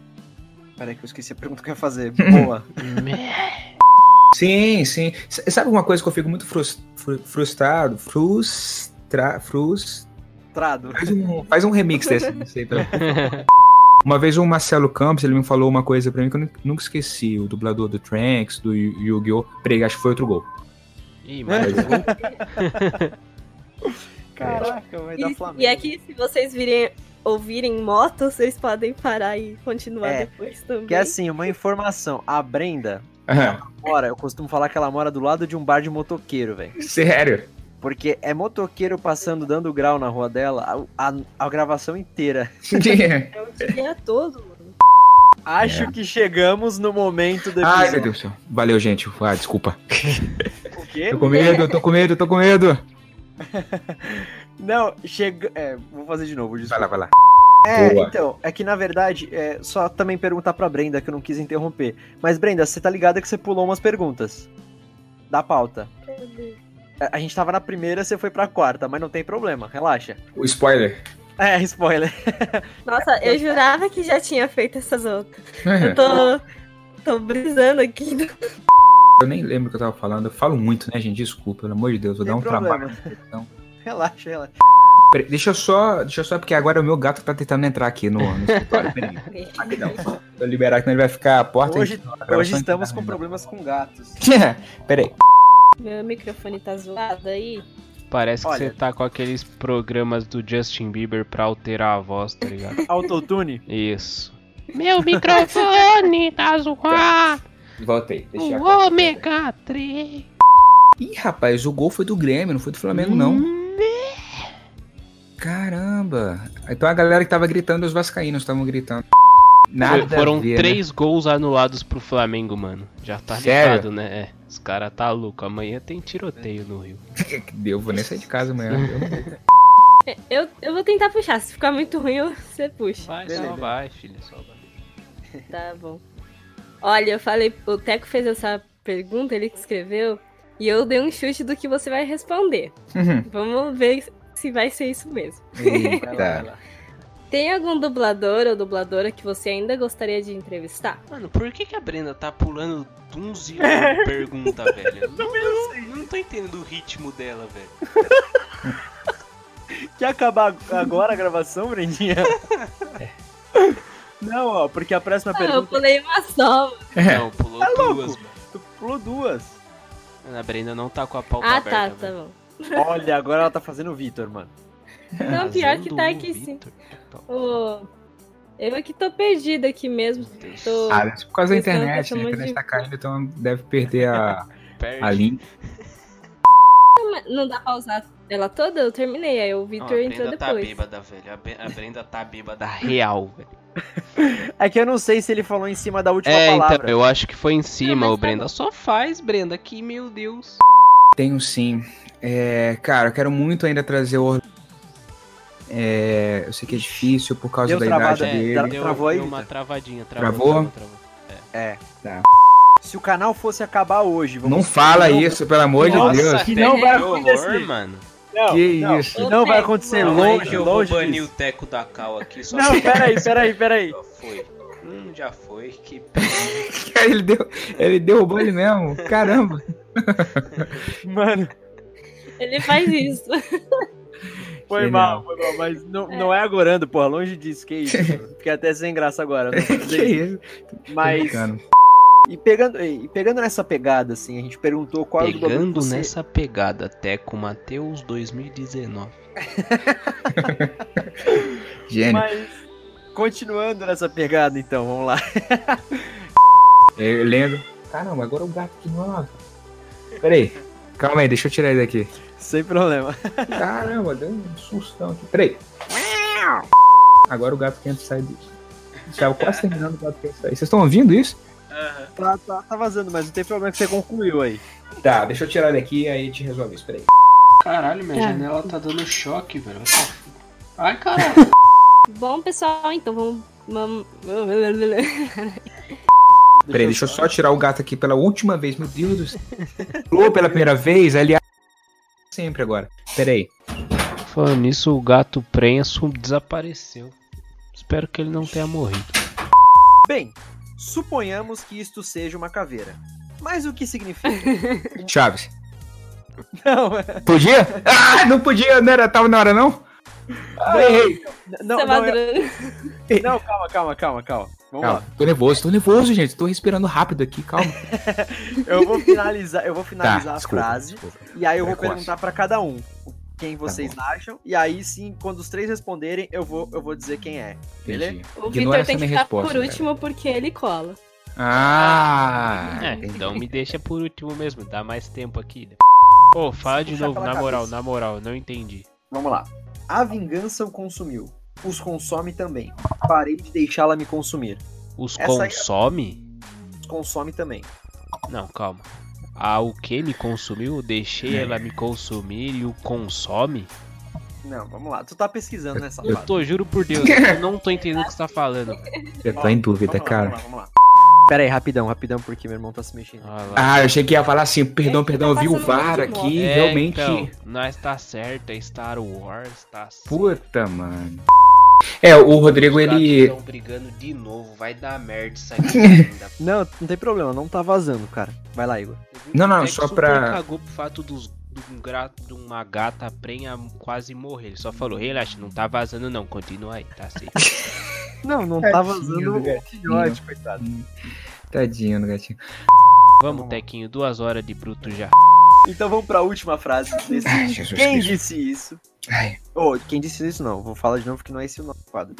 Peraí que eu esqueci a pergunta que eu ia fazer. Boa. Sim, sim. S- Sabe uma coisa que eu fico muito frus- fru- frustrado? Frustra... Frus... Trado. Faz um, faz um remix desse. desse aí pra- Uma vez o Marcelo Campos, ele me falou uma coisa pra mim que eu nu- nunca esqueci. O dublador do Trunks, do Yu- Yu-Gi-Oh! Peraí, acho que foi outro gol. Ih, mas Caraca, vai dar E, Flamengo. e aqui, se vocês virem, ouvirem moto, vocês podem parar e continuar É, depois também. Que é assim, uma informação. A Brenda Aham. mora, eu costumo falar que ela mora do lado de um bar de motoqueiro, velho. Sério? Porque é motoqueiro passando, dando grau na rua dela, a, a- a gravação inteira. É o dia todo, mano. Acho que chegamos no momento do Ai, meu Deus do céu. Valeu, gente. Ah, desculpa. O quê? Tô com medo, tô com medo, tô com medo. Não, chega. É, vou fazer de novo, Vai desculpa. lá, vai lá. É, Boa. então, é que na verdade, é, só também perguntar pra Brenda, que eu não quis interromper. Mas, Brenda, você tá ligada que você pulou umas perguntas da pauta. A- A gente tava na primeira, você foi pra quarta, mas não tem problema, relaxa. O spoiler. É, spoiler. Nossa, eu jurava que já tinha feito essas outras. Eu tô, tô brisando aqui. Eu nem lembro o que eu tava falando. Eu falo muito, né, gente? Desculpa, pelo amor de Deus. Vou Tem dar um problema. trabalho. Não. Relaxa, relaxa. Peraí, deixa eu só. Deixa eu só, porque agora é o meu gato que tá tentando entrar aqui no, no escritório. Peraí. Rapidão. Vou liberar, que ele vai ficar a porta. Hoje, a hoje estamos com problemas com gatos. Peraí. Meu microfone tá zoado aí. parece que Olha. você tá com aqueles programas do Justin Bieber pra alterar a voz, tá ligado? Autotune? Isso. Meu microfone tá zoado. Voltei. Deixa eu O ômega 3. Ih, rapaz, o gol foi do Grêmio, não foi do Flamengo, não. Caramba. Então a galera que tava gritando, os vascaínos estavam gritando. Nada Foram ver, né? três gols anulados pro Flamengo, mano. Já tá Sério? ligado, né? É. Os caras tá louco. Amanhã tem tiroteio no Rio. Que Deu, vou nem sair de casa amanhã. Eu- É, Eu, eu vou tentar puxar. Se ficar muito ruim, você puxa. Vai, Beleza. só vai, filho, só vai. Tá bom. Olha, eu falei, o Teco fez essa pergunta, ele que escreveu, e eu dei um chute do que você vai responder. Uhum. Vamos ver se vai ser isso mesmo. Vai lá, vai Eita. lá. Tem algum dublador ou dubladora que você ainda gostaria de entrevistar? Mano, por que, que a Brenda tá pulando zero de pergunta, velho? Não, não, não tô entendendo o ritmo dela, velho. Quer acabar agora a gravação, Brendinha? Não, ó, porque a próxima Ah, eu pergunta. pulei uma só. É. Não, pulou Tá louco? duas, mano. Tu pulou duas. A Brenda não tá com a pauta Ah, aberta, tá, tá velho. bom. Olha, agora ela tá fazendo o Vitor, mano. Não, pior que tá o aqui sim. Ô, eu aqui tô perdida aqui mesmo. Tô... Ah, por causa da internet, né? A internet muito tá caindo, então deve perder a, Perde. a linha. Não dá pra usar ela toda? Eu terminei, aí o Não, a Victor entrou Brenda tá depois. bêbada, velho. A Be- A Brenda tá bêbada real, velho. É que eu não sei se ele falou em cima da última É, palavra. então, eu acho que foi em cima, ô tá Brenda. bom. Só faz, Brenda, que meu Deus. Tenho sim. É, cara, eu quero muito ainda trazer o. É, eu sei que é difícil por causa Deu da travada, idade é, dele. Deu, travou aí, deu uma travadinha, travou, Travou? travou, travou. É. Tá. Se o canal fosse acabar hoje, vamos Não fala não- isso, pelo amor de Nossa, Deus. que não vai acontecer. horror, mano. Não, Que não, isso? que não vai acontecer Não, longe, eu vou longe banir disso. o Teco da Cal aqui. Só Não, peraí, peraí, peraí. Já foi. Hum, já foi. Que ele, deu, ele derrubou ele mesmo. Caramba. Mano, Ele faz isso. foi mal, foi mal, mas não é, não é agorando, porra, longe disso, que isso. Fiquei até sem graça agora. Não que isso. Mas, e pegando, e pegando nessa pegada, assim, a gente perguntou qual é o Pegando você... nessa pegada, Teco Mateus 2019. Gênio. Mas, continuando nessa pegada, então, vamos lá. Eu lendo. Caramba, agora o gato de novo. Peraí. Calma aí, deixa eu tirar ele daqui. Sem problema. Caramba, deu um sustão aqui. Peraí. Agora o gato quente sai disso. Estava quase terminando o gato quente sair. Vocês estão ouvindo isso? Tá, tá, tá vazando, mas não tem problema que você concluiu aí. Tá, deixa eu tirar ele aqui e aí te resolve isso. Peraí. Caralho, minha Tá. janela tá dando choque, velho. Ai, caralho. Bom, pessoal, então vamos. vamos... Peraí, deixa eu só tirar o gato aqui pela última vez. Meu Deus do céu. Pulou pela primeira vez, aliás. Sempre agora. Peraí. Falando nisso, o gato prenso desapareceu. Espero que ele não tenha morrido. Bem, suponhamos que isto seja uma caveira. Mas o que significa? Chaves. não, é- Podia? Ah, não podia, não era, tava na hora não? Ah, errei. não, Seu não, é- não, calma, calma, calma, calma. Vamos Calma, tô nervoso, tô nervoso, gente. Tô respirando rápido aqui, calma. lá. Eu vou finalizar, eu vou finalizar Tá, a desculpa, frase desculpa. e aí eu vou Precoce. perguntar pra cada um quem Tá vocês acham e aí sim, quando os três responderem, eu vou eu vou dizer quem é. Beleza? O Victor tem que ficar resposta, por cara. último porque ele cola. Ah! É, então me deixa por último mesmo, dá mais tempo aqui. né? Ô, fala de Puxa novo, na moral, cabeça. na moral, não entendi. Vamos lá. A vingança o consumiu. Os consome também. Parei de deixá-la me consumir. Os Essa aí- consome? Os consome também. Não, calma. Ah, o que me consumiu? Deixei ela me consumir e o consome? Não, vamos lá. Tu tá pesquisando nessa Eu tô, juro por Deus, eu não tô entendendo o que você tá falando. Eu tô em dúvida, Vamos lá, cara. Vamos lá, vamos lá. Pera aí, rapidão, rapidão, porque meu irmão tá se mexendo. Ah. Ah, eu achei que ia falar assim, perdão, Esse perdão, eu tá vi o VAR aqui, É, realmente. então, nós tá certo, é Star Wars, tá certo. Puta, mano. É, o Rodrigo, Os ele. estão brigando de novo, vai dar merda isso aqui ainda. Não, não tem problema, não tá vazando, cara. Vai lá, Igor. Não, não, É só pra- cagou pro fato dos, de, um gra- de uma gata prenha quase morrer. Ele só falou, relaxa, não tá vazando não, continua aí, tá certo. Não, não Tadinho tá do vazando o gatinho. filhote, coitado. Tadinho do gatinho. Vamos, Tequinho, duas horas de bruto já. Então vamos pra última frase desse. Ai, Jesus Quem Cristo. disse isso? Ai. Ô, quem disse isso não, vou falar de novo que não é esse o nome do quadro.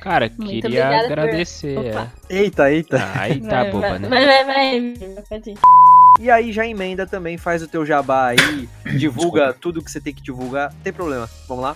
Cara, Muito queria obrigada por- agradecer. Opa. Eita, eita. É. Aí tá vai, boba, vai, né? Vai, vai, vai. Pode ir. E aí já emenda também, faz o teu jabá aí, divulga tudo que você tem que divulgar, não tem problema. Vamos lá?